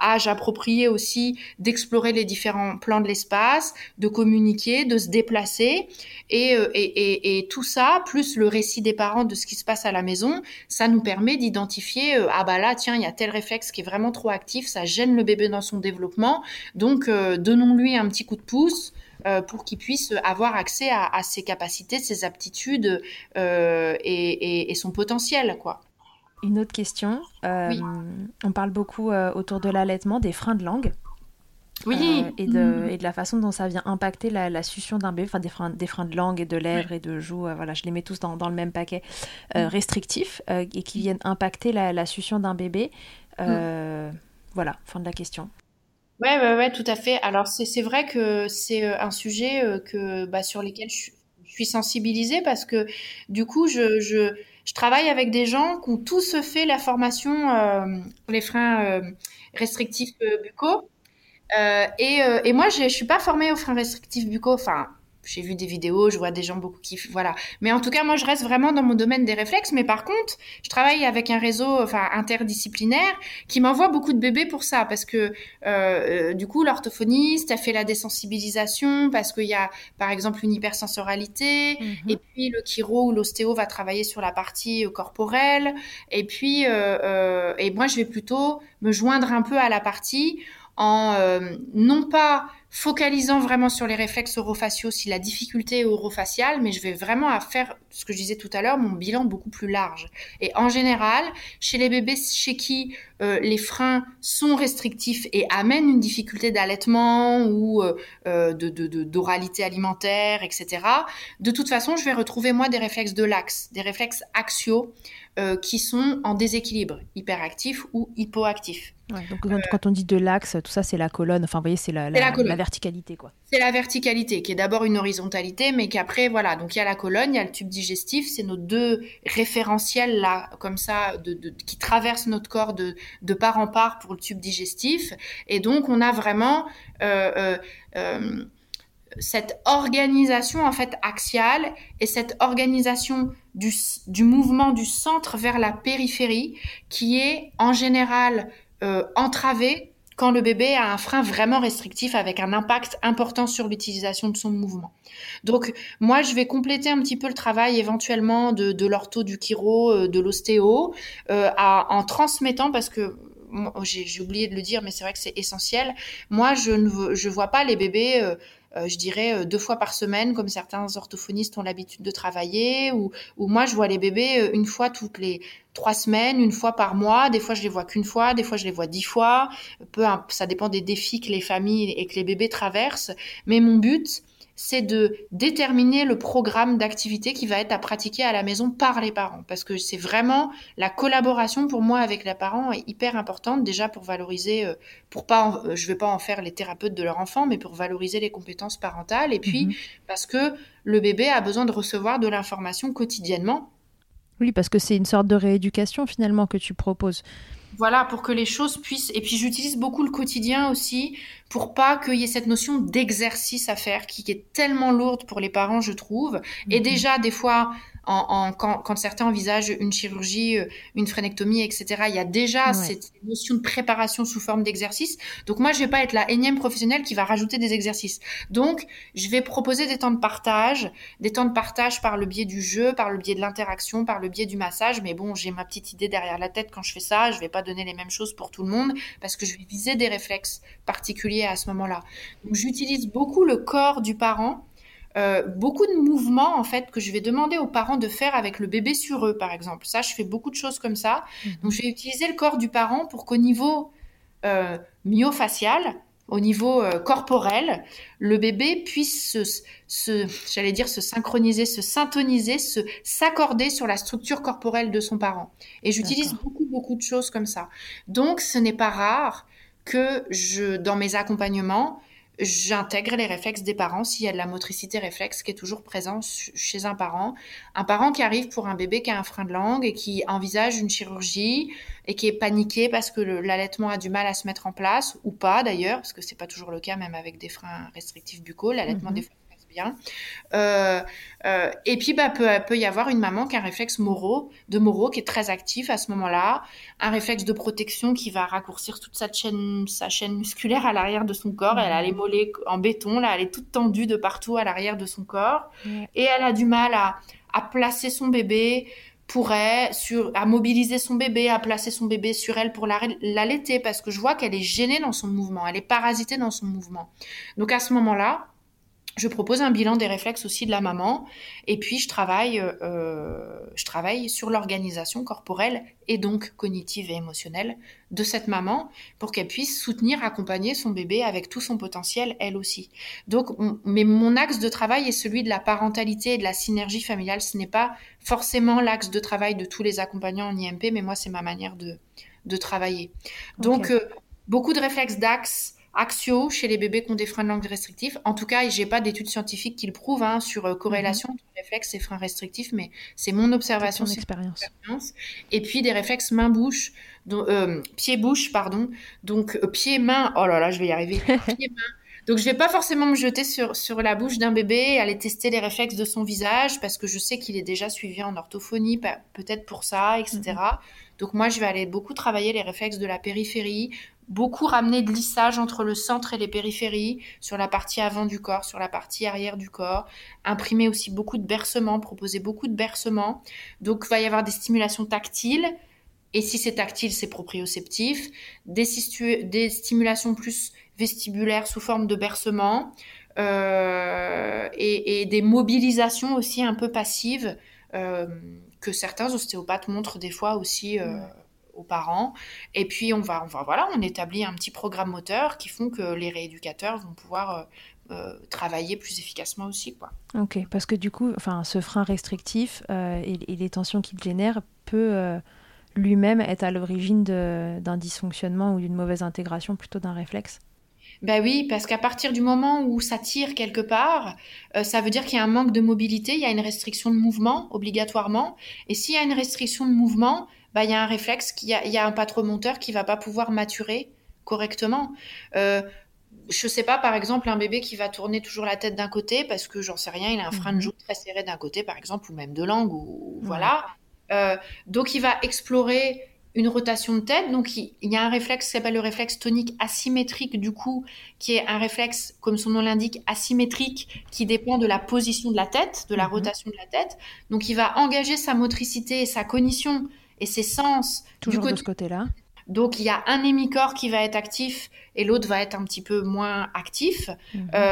âge approprié aussi d'explorer les différents plans de l'espace, de communiquer, de se déplacer. Et, euh, et, tout ça, plus le récit des parents de ce qui se passe à la maison, ça nous permet d'identifier, euh, ah bah là, tiens, il y a tel réflexe qui est vraiment trop actif, ça gêne le bébé dans son développement. Donc, euh, donnons-lui un petit coup de pouce. Pour qu'il puisse avoir accès à, à, ses capacités, ses aptitudes et, et, son potentiel, quoi. Une autre question. Euh, on parle beaucoup euh, autour de l'allaitement des freins de langue. Oui. Euh, et, de, et, de, la façon dont ça vient impacter la, succion d'un bébé, enfin des freins, des freins de langue et de lèvres et de joues, voilà, je les mets tous dans, dans le même paquet, mm. restrictifs et qui viennent impacter la, la succion d'un bébé. Mm. Voilà, fin de la question. Ouais, ouais, ouais, tout à fait. Alors c'est vrai que c'est un sujet que, bah, sur lequel je, suis sensibilisée parce que du coup, je, je je travaille avec des gens qui ont tous fait la formation euh, pour les freins euh, restrictifs euh, buccaux. Euh, et, euh, et, moi, je suis pas formée aux freins restrictifs buccaux. Enfin, j'ai vu des vidéos, je vois des gens beaucoup qui, voilà. Mais en tout cas, moi, je reste vraiment dans mon domaine des réflexes. Mais par contre, je travaille avec un réseau, enfin, interdisciplinaire, qui m'envoie beaucoup de bébés pour ça, parce que euh, du coup, l'orthophoniste a fait la désensibilisation, parce qu'il y a, par exemple, une hypersensoralité, mhm. et puis le chiro ou l'ostéo va travailler sur la partie corporelle, et puis, euh, euh, et moi, je vais plutôt me joindre un peu à la partie en euh, non pas focalisant vraiment sur les réflexes orofaciaux si la difficulté est orofaciale, mais je vais vraiment faire ce que je disais tout à l'heure, mon bilan beaucoup plus large. Et en général, chez les bébés chez qui euh, les freins sont restrictifs et amènent une difficulté d'allaitement ou euh, euh de, d'oralité alimentaire, etc., de toute façon, je vais retrouver moi des réflexes de l'axe, des réflexes axiaux euh, qui sont en déséquilibre, hyperactifs ou hypoactifs. donc quand, on dit de l'axe, tout ça c'est la colonne, enfin vous voyez c'est la, la, verticalité quoi. C'est la verticalité qui est d'abord une horizontalité mais qu'après voilà, donc il y a la colonne, il y a le tube digestif, c'est nos deux référentiels là comme ça de, de, qui traversent notre corps de, de part en part pour le tube digestif et donc on a vraiment euh, euh, euh cette organisation en fait axiale et cette organisation du, du, mouvement du centre vers la périphérie qui est en général euh, entravée quand le bébé a un frein vraiment restrictif avec un impact important sur l'utilisation de son mouvement. Donc moi je vais compléter un petit peu le travail éventuellement de, de l'ortho, du chiro, euh, de l'ostéo euh, en transmettant parce que j'ai oublié de le dire mais c'est vrai que c'est essentiel. Moi je ne je vois pas les bébés je dirais, euh, deux fois par semaine, comme certains orthophonistes ont l'habitude de travailler, ou, ou moi, je vois les bébés euh, une fois toutes les trois semaines, une fois par mois. Des fois, je les vois qu'une fois, des fois, je les vois dix fois. Peu, ça dépend des défis que les familles et que les bébés traversent. Mais mon but, c'est de déterminer le programme d'activité qui va être à pratiquer à la maison par les parents. Parce que c'est vraiment la collaboration pour moi avec les parents est hyper importante, déjà pour valoriser, euh, pour pas, euh, je vais pas en faire les thérapeutes de leur enfant, mais pour valoriser les compétences parentales. Et puis, mhm. parce que le bébé a besoin de recevoir de l'information quotidiennement. Oui, parce que c'est une sorte de rééducation finalement que tu proposes. Voilà, pour que les choses puissent. Et puis j'utilise beaucoup le quotidien aussi pour pas qu'il y ait cette notion d'exercice à faire qui est tellement lourde pour les parents, je trouve. Et mhm. déjà, des fois, en, quand, quand, certains envisagent une chirurgie, euh, une phrénectomie, etc., il y a déjà cette notion de préparation sous forme d'exercice. Donc moi, je vais pas être la énième professionnelle qui va rajouter des exercices. Donc, je vais proposer des temps de partage, des temps de partage par le biais du jeu, par le biais de l'interaction, par le biais du massage. Mais bon, j'ai ma petite idée derrière la tête quand je fais ça. Je vais pas donner les mêmes choses pour tout le monde parce que je vais viser des réflexes particuliers à ce moment-là. Donc, j'utilise beaucoup le corps du parent euh, beaucoup de mouvements en fait que je vais demander aux parents de faire avec le bébé sur eux, par exemple. Ça, je fais beaucoup de choses comme ça. Mhm. Donc, je vais utiliser le corps du parent pour qu'au niveau euh, myofacial, au niveau euh, corporel, le bébé puisse se, j'allais dire, se synchroniser, se syntoniser, se s'accorder sur la structure corporelle de son parent. Et j'utilise beaucoup, beaucoup de choses comme ça. Donc, ce n'est pas rare que je, dans mes accompagnements, j'intègre les réflexes des parents s'il y a de la motricité réflexe qui est toujours présente chez un parent. Un parent qui arrive pour un bébé qui a un frein de langue et qui envisage une chirurgie et qui est paniqué parce que l'allaitement a du mal à se mettre en place ou pas d'ailleurs, parce que c'est pas toujours le cas même avec des freins restrictifs buccaux, l'allaitement mhm. des Euh, euh, et puis, bah, peut, peut y avoir une maman qui a un réflexe moraux, de moraux qui est très actif à ce moment-là, un réflexe de protection qui va raccourcir toute sa chaîne, sa chaîne musculaire à l'arrière de son corps. Elle a les mollets en béton, là, elle est toute tendue de partout à l'arrière de son corps. Et elle a du mal à, à placer son bébé, pourrait sur, à mobiliser son bébé, à placer son bébé sur elle pour l'allaiter, parce que je vois qu'elle est gênée dans son mouvement, elle est parasitée dans son mouvement. Donc à ce moment-là, je propose un bilan des réflexes aussi de la maman, et puis je travaille, euh, je travaille sur l'organisation corporelle et donc cognitive et émotionnelle de cette maman pour qu'elle puisse soutenir, accompagner son bébé avec tout son potentiel, elle aussi. Donc, mais mon axe de travail est celui de la parentalité et de la synergie familiale. Ce n'est pas forcément l'axe de travail de tous les accompagnants en IMP, mais moi, c'est ma manière de, de travailler. Donc, euh, beaucoup de réflexes d'axe axio chez les bébés qui ont des freins de langue restrictifs. En tout cas, j'ai pas d'études scientifiques qui le prouvent hein, sur euh, corrélation mhm. entre réflexes et freins restrictifs, mais c'est mon observation, c'est expérience. Et puis des réflexes main-bouche, euh, pied-bouche, pardon. Donc euh, pied-main. Oh là là, je vais y arriver. pied-main. Donc je vais pas forcément me jeter sur, sur la bouche d'un bébé et aller tester les réflexes de son visage parce que je sais qu'il est déjà suivi en orthophonie, peut-être pour ça, etc. Donc moi je vais aller beaucoup travailler les réflexes de la périphérie, beaucoup ramener de lissage entre le centre et les périphéries, sur la partie avant du corps, sur la partie arrière du corps, imprimer aussi beaucoup de bercements, proposer beaucoup de bercements. Donc, il va y avoir des stimulations tactiles, et si c'est tactile, c'est proprioceptif, des, stimulations plus vestibulaires sous forme de bercement, euh, et, des mobilisations aussi un peu passives euh, que certains ostéopathes montrent des fois aussi. Euh, aux parents. Et puis on va, on va, voilà, on établit un petit programme moteur qui font que les rééducateurs vont pouvoir euh, euh, travailler plus efficacement aussi, quoi. Ok, parce que du coup, enfin, ce frein restrictif euh, et, les tensions qu'il génère peut lui-même être à l'origine d'un dysfonctionnement ou d'une mauvaise intégration plutôt d'un réflexe? Ben oui, parce qu'à partir du moment où ça tire quelque part, ça veut dire qu'il y a un manque de mobilité, il y a une restriction de mouvement obligatoirement. Et s'il y a une restriction de mouvement, bah, il y a un réflexe, qu'il y a, y a un patromoteur qui va pas pouvoir maturer correctement. Euh, je sais pas, par exemple, un bébé qui va tourner toujours la tête d'un côté parce que j'en sais rien, il a un frein de mhm. joue très serré d'un côté, par exemple, ou même de langue, ou voilà. Euh, donc, il va explorer une rotation de tête. Donc, il, y a un réflexe qui s'appelle le réflexe tonique asymétrique, du coup, qui est un réflexe, comme son nom l'indique, asymétrique, qui dépend de la position de la tête, de la mhm. rotation de la tête. Donc, il va engager sa motricité et sa cognition et ses sens. Toujours du côté... de ce côté-là. Donc il y a un hémicorps qui va être actif et l'autre va être un petit peu moins actif. Mhm. Euh,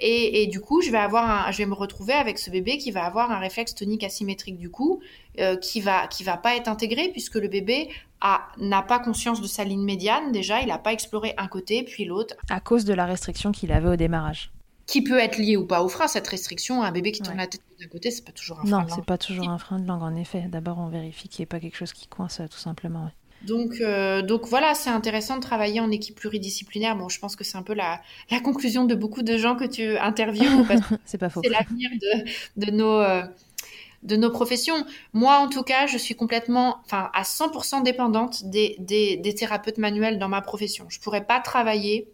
et, du coup, je vais avoir, je vais me retrouver avec ce bébé qui va avoir un réflexe tonique asymétrique du coup, euh, qui va qui va pas être intégré puisque le bébé n'a pas conscience de sa ligne médiane. Déjà, il n'a pas exploré un côté puis l'autre. À cause de la restriction qu'il avait au démarrage qui peut être lié ou pas au frein, cette restriction. Un bébé qui tourne la tête d'un côté, c'est pas toujours un frein. Non, c'est pas toujours un frein de langue, en effet. D'abord, on vérifie qu'il n'y ait pas quelque chose qui coince, tout simplement. Donc, euh, donc voilà, c'est intéressant de travailler en équipe pluridisciplinaire. Bon, je pense que c'est un peu la, la, conclusion de beaucoup de gens que tu interviews. c'est pas faux. C'est l'avenir de, de, nos, euh, de nos professions. Moi, en tout cas, je suis complètement, enfin, à 100% dépendante des, des, des, thérapeutes manuels dans ma profession. Je pourrais pas travailler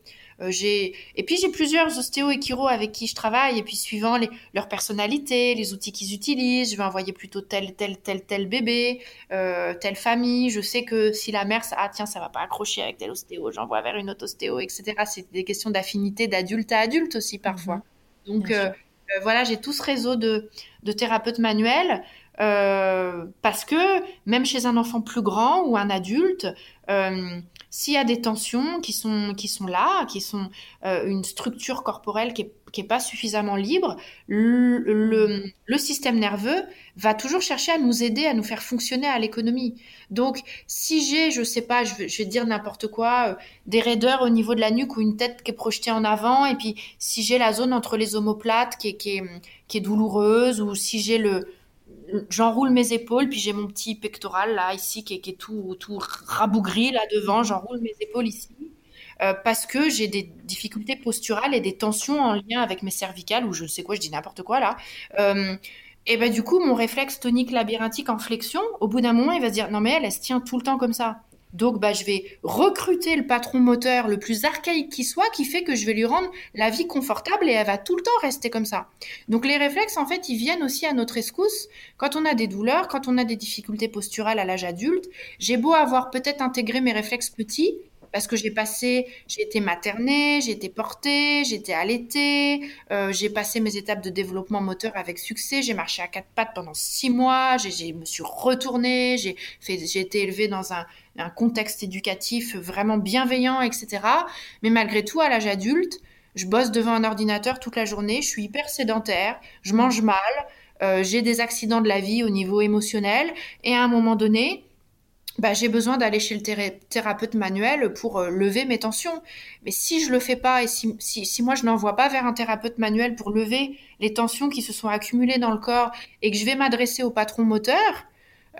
j'ai et puis j'ai plusieurs ostéo et chiro avec qui je travaille et puis suivant les, leur personnalité, les outils qu'ils utilisent, je vais envoyer plutôt tel tel tel tel bébé, euh, telle famille. Je sais que si la mère ah tiens ça va pas accrocher avec tel ostéo, j'envoie vers une autre ostéo, etc. C'est des questions d'affinité d'adulte à adulte aussi parfois. Mhm. Donc euh, voilà, j'ai tout ce réseau de, de thérapeutes manuels. parce que même chez un enfant plus grand ou un adulte, s'il y a des tensions qui sont, qui sont là, qui sont euh, une structure corporelle qui n'est pas suffisamment libre, le, système nerveux va toujours chercher à nous aider, à nous faire fonctionner à l'économie. Donc, si j'ai, je sais pas, je vais, dire n'importe quoi, euh, des raideurs au niveau de la nuque ou une tête qui est projetée en avant, et puis si j'ai la zone entre les omoplates qui est, qui est, qui est douloureuse, ou si j'ai le, j'enroule mes épaules, puis j'ai mon petit pectoral là, ici, qui est, tout, tout rabougri là devant, j'enroule mes épaules ici. Euh, parce que j'ai des difficultés posturales et des tensions en lien avec mes cervicales, ou je sais quoi, je dis n'importe quoi là. Euh, et ben du coup, mon réflexe tonique labyrinthique en flexion, au bout d'un moment, il va se dire non mais elle, elle se tient tout le temps comme ça. Donc, bah, je vais recruter le patron moteur le plus archaïque qui soit, qui fait que je vais lui rendre la vie confortable et elle va tout le temps rester comme ça. Donc, les réflexes, en fait, ils viennent aussi à notre escousse quand on a des douleurs, quand on a des difficultés posturales à l'âge adulte. J'ai beau avoir peut-être intégré mes réflexes petits, parce que j'ai passé, j'ai été maternée, j'ai été portée, j'ai été allaitée, euh, j'ai passé mes étapes de développement moteur avec succès, j'ai marché à quatre pattes pendant six mois, j'ai, me suis retournée, j'ai été élevée dans un, un contexte éducatif vraiment bienveillant, etc. Mais malgré tout, à l'âge adulte, je bosse devant un ordinateur toute la journée, je suis hyper sédentaire, je mange mal, euh, j'ai des accidents de la vie au niveau émotionnel, et à un moment donné, bah, j'ai besoin d'aller chez le thérapeute manuel pour euh, lever mes tensions. Mais si je le fais pas et si, si, si moi je n'envoie pas vers un thérapeute manuel pour lever les tensions qui se sont accumulées dans le corps et que je vais m'adresser au patron moteur,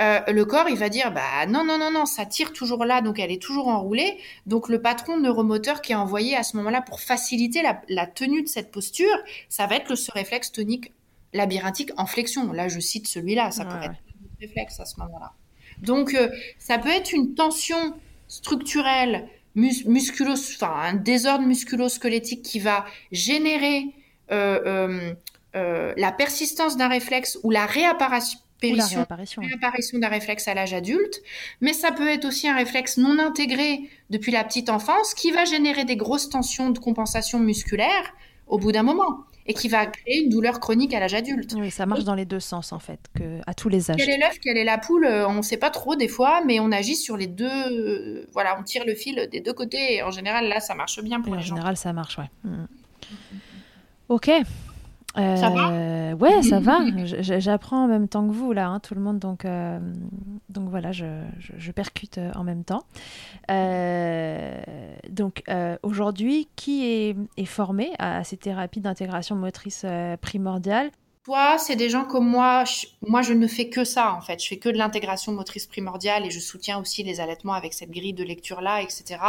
euh, le corps il va dire bah non non non non ça tire toujours là donc elle est toujours enroulée. Donc le patron neuromoteur qui est envoyé à ce moment-là pour faciliter la, la tenue de cette posture ça va être le ce réflexe tonique labyrinthique en flexion. Là je cite celui-là ça pourrait être un réflexe à ce moment-là donc, euh, ça peut être une tension structurelle, musculo, enfin un désordre musculo-squelettique qui va générer euh, euh, la persistance d'un réflexe ou la réapparition, réapparition d'un réflexe à l'âge adulte, mais ça peut être aussi un réflexe non intégré depuis la petite enfance qui va générer des grosses tensions de compensation musculaire au bout d'un moment et qui va créer une douleur chronique à l'âge adulte. Oui, ça marche dans les deux sens en fait, que, à tous les âges. Quel est l'œuf, quelle est la poule euh, On ne sait pas trop des fois, mais on agit sur les deux. Euh, voilà, on tire le fil des deux côtés et en général là, ça marche bien pour et les En gens. général, ça marche, ouais. Mm. Ok, ça va euh, Ouais, ça va. J'apprends en même temps que vous, là, hein, tout le monde. Donc, euh, donc voilà, je, je, percute euh, en même temps. donc aujourd'hui, qui est, est, formé à ces thérapies d'intégration motrice primordiale? Toi, c'est des gens comme moi. moi, je ne fais que ça, en fait. Je fais que de l'intégration motrice primordiale et je soutiens aussi les allaitements avec cette grille de lecture-là, etc.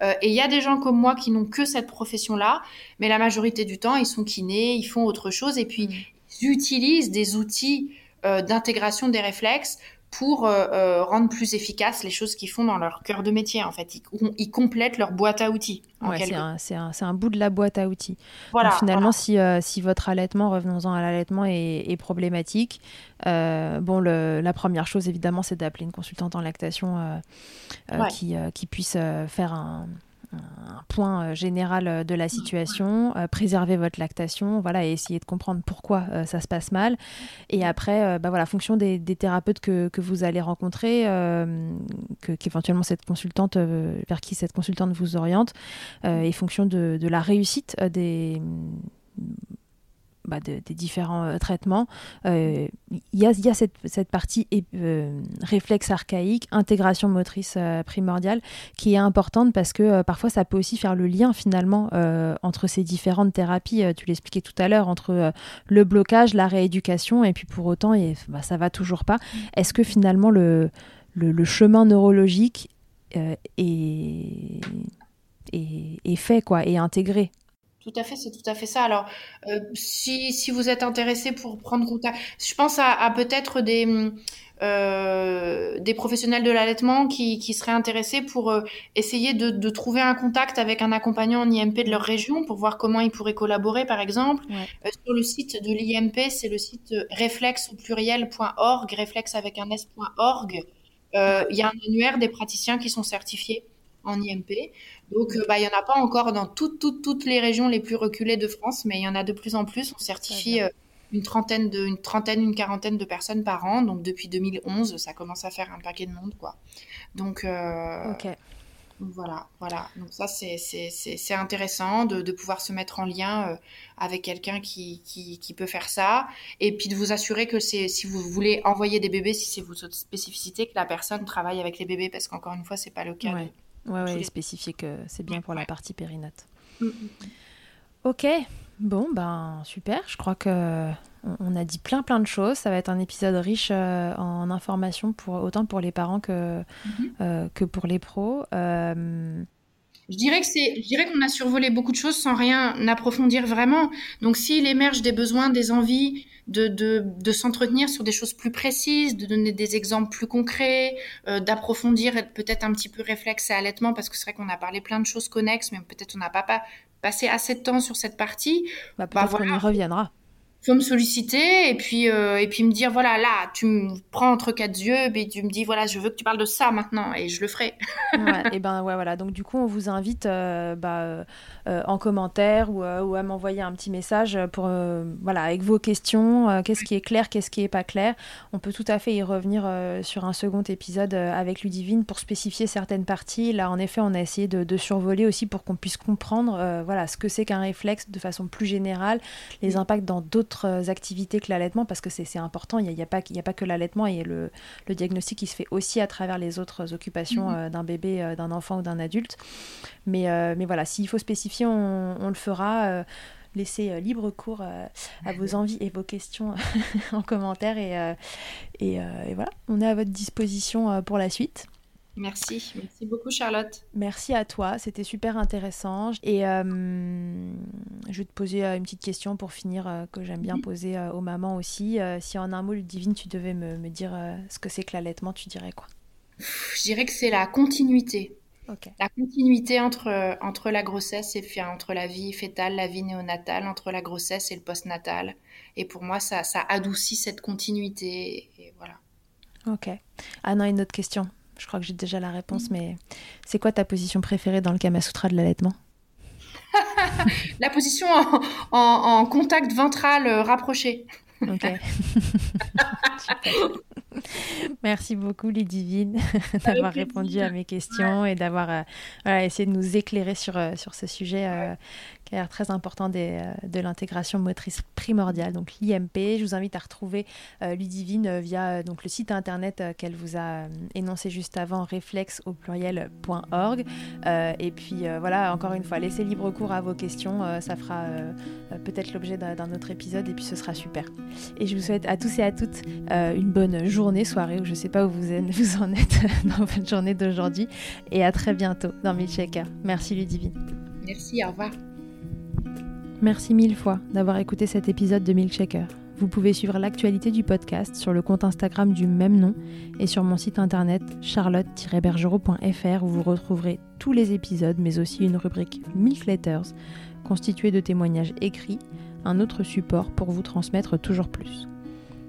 Euh, et il y a des gens comme moi qui n'ont que cette profession-là, mais la majorité du temps, ils sont kinés, ils font autre chose et puis mm. ils utilisent des outils euh, d'intégration des réflexes pour euh, rendre plus efficaces les choses qu'ils font dans leur cœur de métier. En fait, ils, complètent leur boîte à outils. Ouais, c'est un, un, bout de la boîte à outils. Voilà, finalement, si, si, votre allaitement, revenons-en à l'allaitement, est, est, problématique, bon, le, la première chose, évidemment, c'est d'appeler une consultante en lactation qui, qui, puisse faire un, un point euh, général euh, de la situation, euh, préserver votre lactation, voilà, et essayer de comprendre pourquoi ça se passe mal. Et après, bah voilà, fonction des, thérapeutes que, que, vous allez rencontrer, que, qu'éventuellement cette consultante, vers qui cette consultante vous oriente, et fonction de, de la réussite des bah, des différents euh, traitements. Euh, il y, a, cette, partie euh, réflexe archaïque, intégration motrice primordiale, qui est importante parce que parfois ça peut aussi faire le lien finalement entre ces différentes thérapies. tu l'expliquais tout à l'heure, entre le blocage, la rééducation, et puis pour autant, et, bah, ça va toujours pas. Est-ce que finalement le, chemin neurologique est, est, est, fait, quoi, est intégré? Tout à fait, c'est tout à fait ça. Alors, euh, si, si, vous êtes intéressé pour prendre contact, je pense à, peut-être des, euh, des professionnels de l'allaitement qui, qui, seraient intéressés pour euh, essayer de, de, trouver un contact avec un accompagnant en IMP de leur région pour voir comment ils pourraient collaborer, par exemple. sur le site de l'IMP, c'est le site réflexe au pluriel.org, réflexe avec un s.org. Il y a un annuaire des praticiens qui sont certifiés en IMP. Donc, euh, bah, il n'y en a pas encore dans toutes, toutes, toutes les régions les plus reculées de France, mais il y en a de plus en plus. On certifie euh, une trentaine, de, une trentaine, une quarantaine de personnes par an. Donc, depuis 2011, ça commence à faire un paquet de monde, quoi. Donc, euh, voilà, voilà. Donc, ça, c'est intéressant de, de, pouvoir se mettre en lien avec quelqu'un qui, qui, qui, peut faire ça. Et puis, de vous assurer que si vous voulez envoyer des bébés, si c'est votre spécificité, que la personne travaille avec les bébés, parce qu'encore une fois, c'est pas le cas. Ouais, ouais, spécifier que c'est bien pour la partie périnate. Mm, mm, mm. Ok, bon, ben super. Je crois que on a dit plein plein de choses. Ça va être un épisode riche euh, en informations pour autant pour les parents que mm-hmm. euh, que pour les pros. Euh, Je dirais que c'est, je dirais qu'on a survolé beaucoup de choses sans rien approfondir vraiment. Donc, s'il émerge des besoins, des envies, de, de, de s'entretenir sur des choses plus précises, de donner des exemples plus concrets, euh, d'approfondir peut-être un petit peu réflexe et allaitement, parce que c'est vrai qu'on a parlé plein de choses connexes, mais peut-être on n'a pas, pas passé assez de temps sur cette partie. Bah, peut-être qu'on y reviendra me solliciter et puis euh, et puis me dire voilà là tu me prends entre quatre yeux et tu me dis voilà je veux que tu parles de ça maintenant et je le ferai. ouais, et ben ouais voilà. Donc du coup on vous invite euh, bah, euh, en commentaire ou, ou à m'envoyer un petit message pour voilà avec vos questions qu'est-ce qui est clair qu'est-ce qui est pas clair. On peut tout à fait y revenir sur un second épisode avec Ludivine pour spécifier certaines parties. Là en effet on a essayé de, de survoler aussi pour qu'on puisse comprendre voilà ce que c'est qu'un réflexe de façon plus générale les impacts dans d'autres activités que l'allaitement parce que c'est important. Il n'y a, a, pas, a pas que l'allaitement et le, le, diagnostic qui se fait aussi à travers les autres occupations mhm. euh, d'un bébé, euh, d'un enfant ou d'un adulte. Mais, euh, mais voilà, s'il faut spécifier, on, on le fera. laissez libre cours à vos envies et vos questions en commentaire et, et, et, voilà, on est à votre disposition pour la suite. Merci, merci beaucoup Charlotte. Merci à toi, c'était super intéressant. Et euh, je vais te poser euh, une petite question pour finir euh, que j'aime bien poser aux mamans aussi. si en un mot, Ludivine, tu devais me, dire ce que c'est que l'allaitement, tu dirais quoi? Je dirais que c'est la continuité. La continuité entre, entre la grossesse et entre la vie fétale, la vie néonatale, entre la grossesse et le postnatal. Et pour moi, ça, ça adoucit cette continuité. Et voilà. Ok. Ah non, une autre question? Je crois que j'ai déjà la réponse, mais c'est quoi ta position préférée dans le Kama Sutra de l'allaitement La position en, contact ventral euh, rapproché. Ok. Merci beaucoup, Ludivine, d'avoir répondu à mes questions et d'avoir euh, essayé de nous éclairer sur, euh, sur ce sujet qui très important euh, de l'intégration motrice primordiale, donc l'IMP. Je vous invite à retrouver euh, Ludivine euh, via donc, le site internet qu'elle vous a énoncé juste avant, réflexe au pluriel.org. et puis voilà, encore une fois, laissez libre cours à vos questions, ça fera peut-être l'objet d'un autre épisode et puis ce sera super. Et je vous souhaite à tous et à toutes une bonne journée, soirée, ou je ne sais pas où vous, vous en êtes dans votre journée d'aujourd'hui, et à très bientôt dans Milchaker. Merci Ludivine. Merci, au revoir. Merci mille fois d'avoir écouté cet épisode de Milkshaker. Vous pouvez suivre l'actualité du podcast sur le compte Instagram du même nom et sur mon site internet charlotte-bergerot.fr où vous retrouverez tous les épisodes mais aussi une rubrique Milk Letters constituée de témoignages écrits, un autre support pour vous transmettre toujours plus.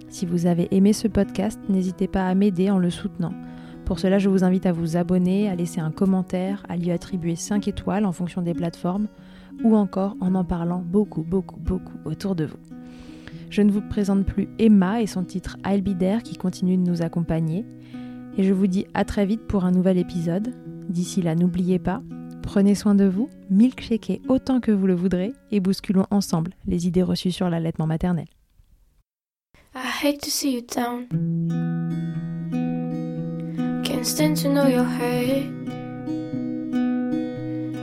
Si vous avez aimé ce podcast, n'hésitez pas à m'aider en le soutenant. Pour cela, je vous invite à vous abonner, à laisser un commentaire, à lui attribuer 5 étoiles en fonction des plateformes ou encore en en parlant beaucoup, beaucoup, beaucoup autour de vous. Je ne vous présente plus Emma et son titre I'll Be There qui continue de nous accompagner. Et je vous dis à très vite pour un nouvel épisode. D'ici là, n'oubliez pas, prenez soin de vous, milkshakez autant que vous le voudrez et bousculons ensemble les idées reçues sur l'allaitement maternel. I hate to see you down. Can't stand to know your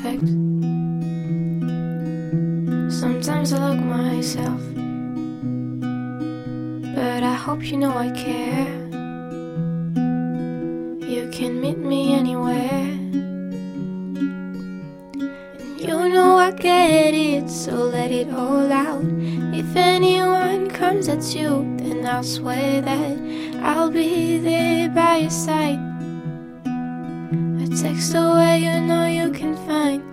perfect. Sometimes I look myself. But I hope you know I care. You can meet me anywhere. And you know I get it, so let it all out. If anyone comes at you, then I'll swear that I'll be there by your side text away, you know you can find